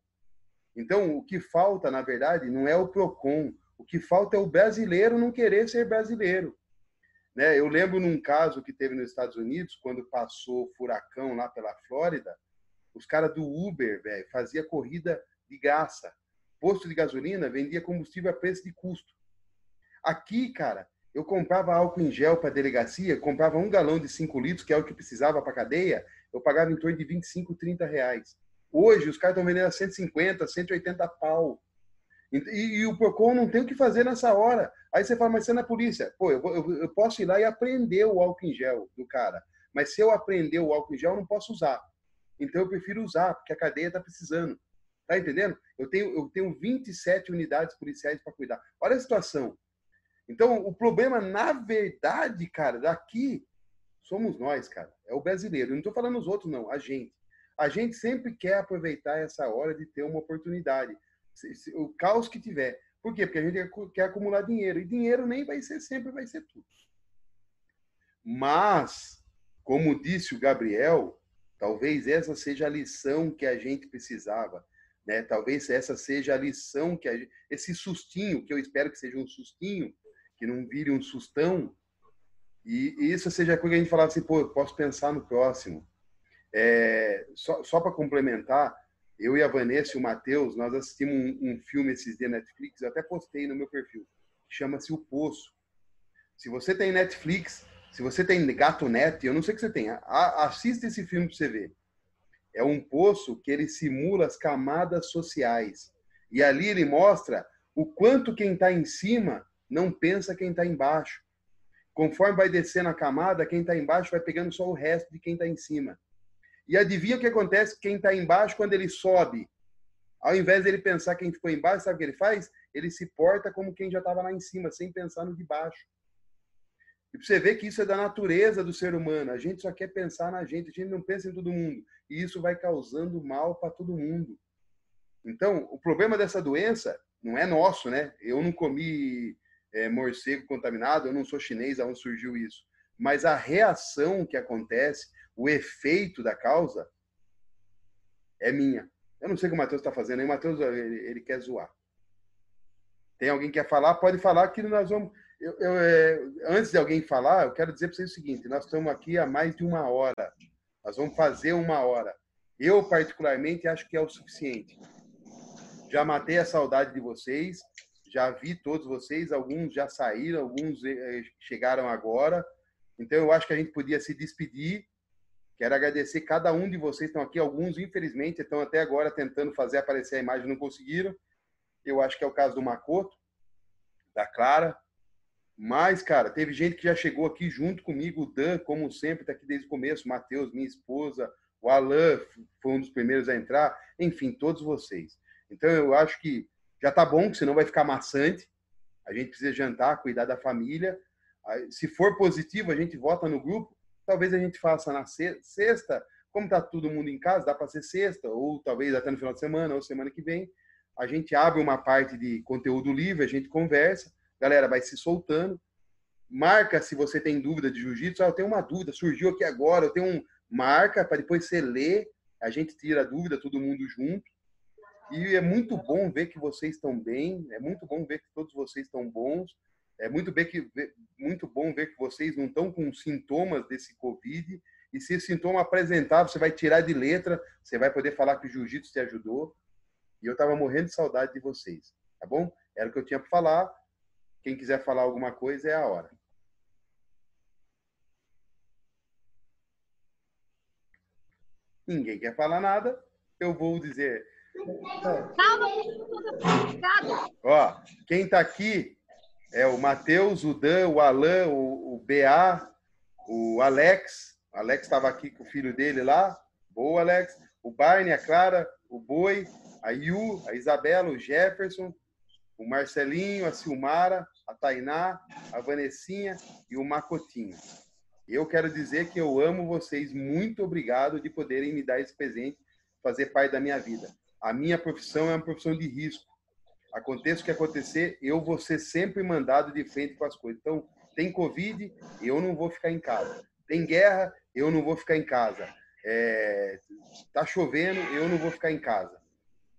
Então, o que falta, na verdade, não é o Procon. O que falta é o brasileiro não querer ser brasileiro. Né? Eu lembro num caso que teve nos Estados Unidos, quando passou furacão lá pela Flórida, os caras do Uber, velho, fazia corrida de graça. Posto de gasolina vendia combustível a preço de custo. Aqui, cara, eu comprava álcool em gel para delegacia, comprava um galão de 5 litros, que é o que precisava para cadeia, eu pagava em torno de 25, 30 reais. Hoje, os caras estão vendendo a 150, 180 pau. E, e o PROCON não tem o que fazer nessa hora. Aí você fala, mas você é na polícia. Pô, eu, eu, eu posso ir lá e aprender o álcool em gel do cara. Mas se eu aprender o álcool em gel, eu não posso usar. Então eu prefiro usar, porque a cadeia está precisando. Tá entendendo? Eu tenho, eu tenho 27 unidades policiais para cuidar. Olha a situação. Então, o problema, na verdade, cara, daqui somos nós, cara. É o brasileiro. Eu não estou falando os outros, não. A gente. A gente sempre quer aproveitar essa hora de ter uma oportunidade. O caos que tiver. Por quê? Porque a gente quer acumular dinheiro. E dinheiro nem vai ser sempre, vai ser tudo. Mas, como disse o Gabriel, talvez essa seja a lição que a gente precisava. Né? Talvez essa seja a lição que a gente, esse sustinho, que eu espero que seja um sustinho, que não vire um sustão, e isso seja coisa que a gente falar assim, pô, posso pensar no próximo. É, só só para complementar, eu e a Vanessa e o Matheus, nós assistimos um, um filme esses dias na Netflix, eu até postei no meu perfil, chama-se O Poço. Se você tem Netflix, se você tem Gato Net, eu não sei o que você tem, assista esse filme para você ver. É um poço que ele simula as camadas sociais. E ali ele mostra o quanto quem está em cima não pensa quem está embaixo. Conforme vai descendo a camada, quem está embaixo vai pegando só o resto de quem está em cima. E adivinha o que acontece quem está embaixo quando ele sobe? Ao invés dele pensar quem ficou embaixo, sabe o que ele faz? Ele se porta como quem já estava lá em cima, sem pensar no de baixo. E você ver que isso é da natureza do ser humano. A gente só quer pensar na gente, a gente não pensa em todo mundo. E isso vai causando mal para todo mundo. Então, o problema dessa doença não é nosso, né? Eu não comi é, morcego contaminado, eu não sou chinês, aonde surgiu isso. Mas a reação que acontece, o efeito da causa, é minha. Eu não sei o que o Matheus está fazendo aí. O Matheus, ele, ele quer zoar. Tem alguém que quer falar? Pode falar que nós vamos. Eu, eu, é, antes de alguém falar, eu quero dizer para vocês o seguinte: nós estamos aqui há mais de uma hora. Nós vamos fazer uma hora. Eu, particularmente, acho que é o suficiente. Já matei a saudade de vocês, já vi todos vocês, alguns já saíram, alguns eh, chegaram agora. Então, eu acho que a gente podia se despedir. Quero agradecer cada um de vocês estão aqui. Alguns, infelizmente, estão até agora tentando fazer aparecer a imagem, não conseguiram. Eu acho que é o caso do Makoto, da Clara. Mas, cara, teve gente que já chegou aqui junto comigo. O Dan, como sempre, está aqui desde o começo. Matheus, minha esposa. O Alan foi um dos primeiros a entrar. Enfim, todos vocês. Então, eu acho que já tá bom, senão vai ficar maçante. A gente precisa jantar, cuidar da família. Se for positivo, a gente vota no grupo. Talvez a gente faça na se- sexta. Como tá todo mundo em casa, dá para ser sexta, ou talvez até no final de semana, ou semana que vem. A gente abre uma parte de conteúdo livre, a gente conversa. Galera, vai se soltando. Marca se você tem dúvida de jiu-jitsu. Ah, eu tenho uma dúvida, surgiu aqui agora. Eu tenho um. Marca para depois você ler. A gente tira a dúvida, todo mundo junto. E é muito bom ver que vocês estão bem. É muito bom ver que todos vocês estão bons. É muito, bem que, muito bom ver que vocês não estão com sintomas desse Covid. E se esse sintoma apresentar, você vai tirar de letra, você vai poder falar que o jiu-jitsu te ajudou. E eu estava morrendo de saudade de vocês, tá bom? Era o que eu tinha para falar. Quem quiser falar alguma coisa é a hora. Ninguém quer falar nada. Eu vou dizer. Ó, quem tá aqui é o Matheus, o Dan, o Alan, o, o BA, o Alex. O Alex estava aqui com o filho dele lá. Boa, Alex. O Barney, a Clara, o Boi, a Yu, a Isabela, o Jefferson, o Marcelinho, a Silmara, a Tainá, a Vanessinha e o Macotinho. Eu quero dizer que eu amo vocês. Muito obrigado de poderem me dar esse presente, fazer parte da minha vida. A minha profissão é uma profissão de risco. Aconteça o que acontecer, eu vou ser sempre mandado de frente com as coisas. Então, tem Covid, eu não vou ficar em casa. Tem guerra, eu não vou ficar em casa. É, tá chovendo, eu não vou ficar em casa.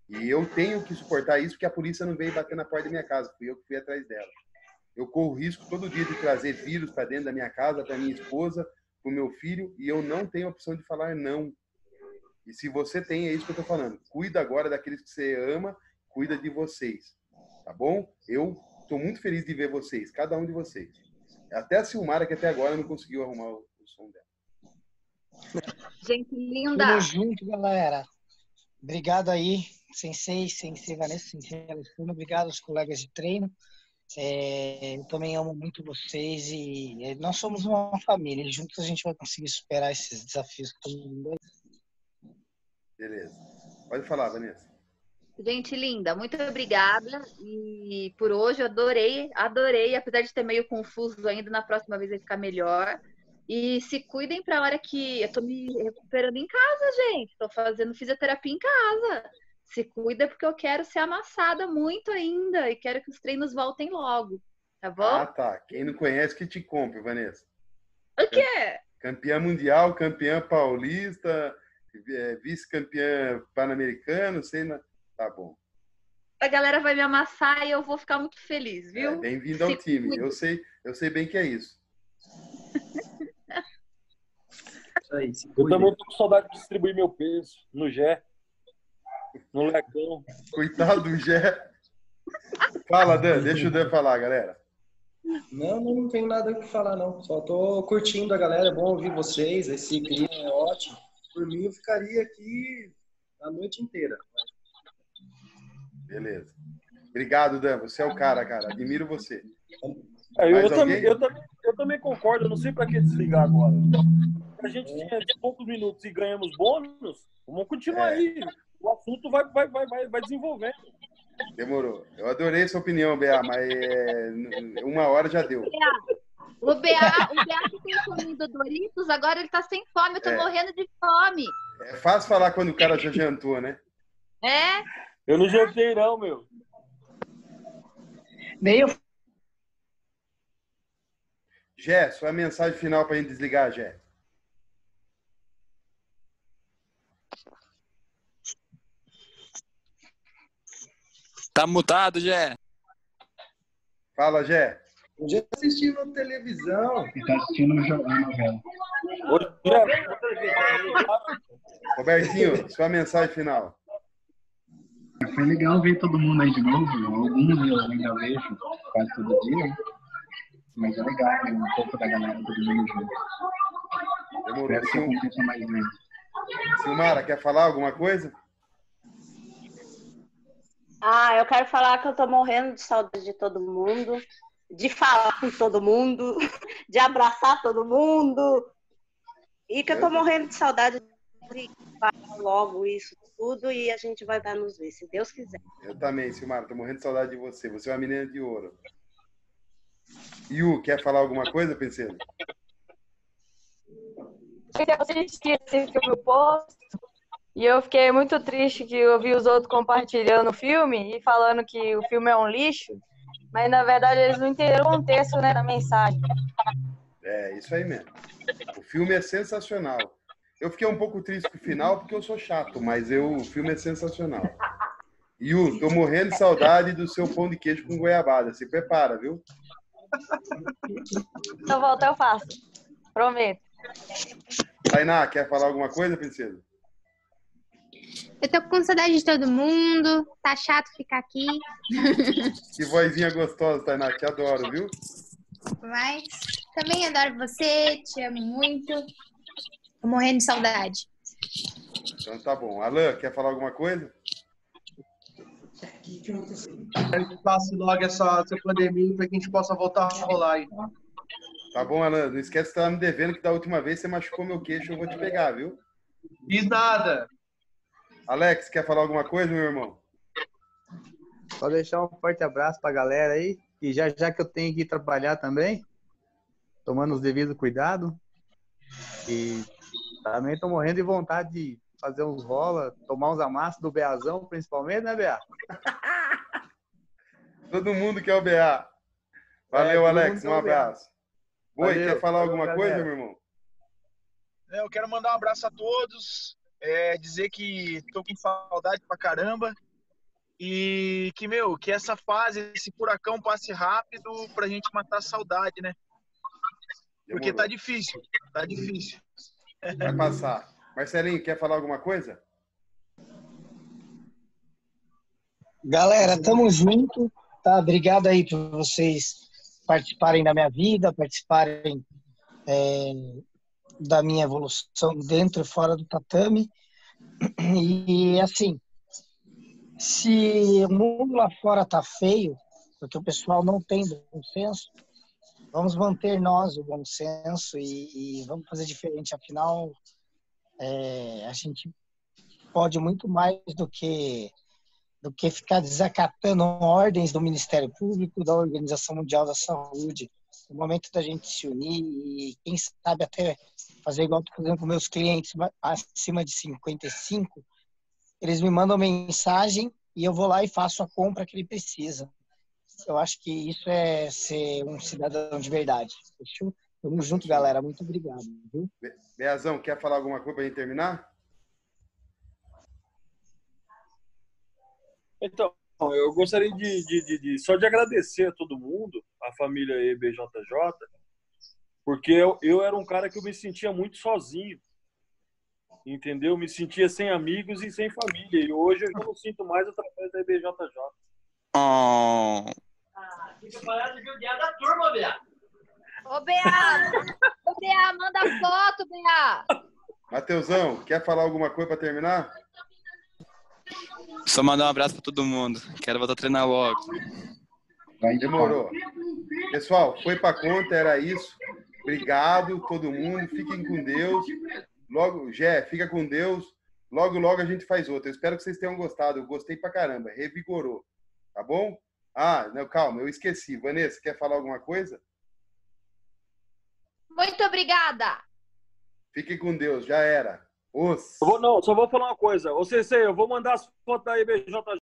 E eu tenho que suportar isso porque a polícia não veio bater na porta da minha casa, fui eu que fui atrás dela. Eu corro risco todo dia de trazer vírus para dentro da minha casa, para minha esposa, para o meu filho, e eu não tenho opção de falar não. E se você tem, é isso que eu estou falando. Cuida agora daqueles que você ama, cuida de vocês. Tá bom? Eu estou muito feliz de ver vocês, cada um de vocês. Até a Silmara, que até agora não conseguiu arrumar o, o som dela. Gente linda. Tamo junto, galera. Obrigado aí, Sensei, Sensei Vanessa, Sensei Alessandro. Obrigado aos colegas de treino. É, eu também amo muito vocês e é, nós somos uma família. E juntos a gente vai conseguir superar esses desafios que todo mundo Beleza. Pode falar, Vanessa. Gente linda, muito obrigada. E por hoje eu adorei, adorei, apesar de ter meio confuso ainda, na próxima vez vai ficar melhor. E se cuidem para a hora que eu tô me recuperando em casa, gente. Tô fazendo fisioterapia em casa. Se cuida porque eu quero ser amassada muito ainda e quero que os treinos voltem logo. Tá bom? Ah, tá. Quem não conhece, que te compre, Vanessa. O quê? Campeã mundial, campeã paulista, vice-campeã pan-americano, sei lá. Tá bom. A galera vai me amassar e eu vou ficar muito feliz, viu? É, Bem-vindo ao time. Eu sei, eu sei bem que é isso. Eu também tô com saudade de distribuir meu peso no Gé, no Lecão. Coitado do Gé. Fala, Dan. Deixa o Dan falar, galera. Não, não tenho nada o que falar, não. Só tô curtindo a galera, é bom ouvir vocês. Esse clima é ótimo. Por mim, eu ficaria aqui a noite inteira. Beleza. Obrigado, Dan. Você é o cara, cara. Admiro você. É, eu, também, eu, também, eu também concordo, eu não sei para que desligar agora. A gente tinha poucos minutos e ganhamos bônus, vamos continuar É. aí. O assunto vai, vai, vai, vai, vai desenvolvendo. Demorou. Eu adorei sua opinião, BA, mas é, uma hora já deu. O BA, o BA que tem comido Doritos, agora ele tá sem fome. Eu tô É. morrendo de fome. É fácil falar quando o cara já jantou, né? É? Eu não jantei, não, meu. Nem eu. Gé, sua mensagem final pra gente desligar, Gé. Tá mutado, Jé. Fala, Gé. Um dia assistindo televisão. Ele tá assistindo a novela. Robertinho, sua mensagem final. Foi legal ver todo mundo aí de novo. Alguns eu ainda vejo quase todo dia. né? Mas é legal ver um pouco da galera todo mundo junto. Demorou. Espero que aconteça mais vezes. Silmara, quer falar alguma coisa? Ah, eu quero falar que eu tô morrendo de saudade de todo mundo, de falar com todo mundo, de abraçar todo mundo. E que eu tô morrendo de saudade de logo isso tudo e a gente vai dar nos ver, se Deus quiser. Eu também, Silmara, tô morrendo de saudade de você. Você é uma menina de ouro. Yu, quer falar alguma coisa, Penseiro? Gente, eu assisti esse filme eu posto e eu fiquei muito triste que eu vi os outros compartilhando o filme e falando que o filme é um lixo, mas na verdade eles não entenderam o contexto, né, da mensagem. É, isso aí mesmo. O filme é sensacional. Eu fiquei um pouco triste com o final porque eu sou chato, mas eu, o filme é sensacional. Yu, tô morrendo de saudade do seu pão de queijo com goiabada. Se prepara, viu? Se eu voltar, eu faço. Prometo. Tainá, quer falar alguma coisa, princesa? Eu tô com saudade de todo mundo. Tá chato ficar aqui. Que vozinha gostosa, Tainá. Te adoro, viu? Mas também adoro você, te amo muito. Tô morrendo de saudade. Então tá bom. Alan, quer falar alguma coisa? Quero que passe logo essa, essa pandemia para que a gente possa voltar a rolar aí. Tá bom, Alan. Não esquece que você tá me devendo que da última vez você machucou meu queixo, eu vou te pegar, viu? Fiz nada. Alex, quer falar alguma coisa, meu irmão? Só deixar um forte abraço pra galera aí. E já já que eu tenho que ir trabalhar também, tomando os devidos cuidados. E também tô morrendo de vontade de fazer uns rola, tomar uns amassos do Beazão, principalmente, né, Bea? Todo mundo quer o BA. Valeu, É, Alex. Um o BA. abraço. Oi, quer falar valeu, alguma galera. coisa, meu irmão? É, Eu quero mandar um abraço a todos, é, dizer que tô com saudade pra caramba e que, meu, que essa fase, esse furacão passe rápido pra gente matar a saudade, né? Porque tá difícil, tá difícil. Vai passar. Marcelinho, quer falar alguma coisa? Galera, tamo junto, tá? Obrigado aí por vocês participarem da minha vida, participarem é, da minha evolução dentro e fora do tatame. E assim, se o mundo lá fora tá feio, porque o pessoal não tem bom senso, vamos manter nós o bom senso e, e vamos fazer diferente. Afinal, é, a gente pode muito mais do que do que ficar desacatando ordens do Ministério Público, da Organização Mundial da Saúde. O momento da gente se unir e, quem sabe, até fazer igual estou fazendo com meus clientes ma- acima de 55. Eles me mandam mensagem e eu vou lá e faço a compra que ele precisa. Eu acho que isso é ser um cidadão de verdade. Fechou? Tamo junto, galera. Muito obrigado. Viu? Be- Beazão, quer falar alguma coisa pra gente terminar? Então, eu gostaria de, de- de- de- só de agradecer a todo mundo, a família EBJJ, porque eu, eu era um cara que eu me sentia muito sozinho, entendeu? Me sentia sem amigos e sem família, e hoje eu não sinto mais através da EBJJ. Oh. Fica parado de odiar da turma, Bia. Ô, Bea! Ô, Bea, manda foto, Bea! Mateusão, quer falar alguma coisa pra terminar? Só mandar um abraço pra todo mundo. Quero voltar a treinar logo. Demorou. Pessoal, foi pra conta, era isso. Obrigado, todo mundo. Fiquem com Deus. Logo, Jé, fica com Deus. Logo, logo a gente faz outra. Eu espero que vocês tenham gostado. Eu gostei pra caramba. Revigorou. Tá bom? Ah, não, calma, eu esqueci. Vanessa, quer falar alguma coisa? Muito obrigada! Fiquem com Deus, já era. Os. Eu vou, não, só vou falar uma coisa. Ô, CC, eu vou mandar as fotos da EBJJ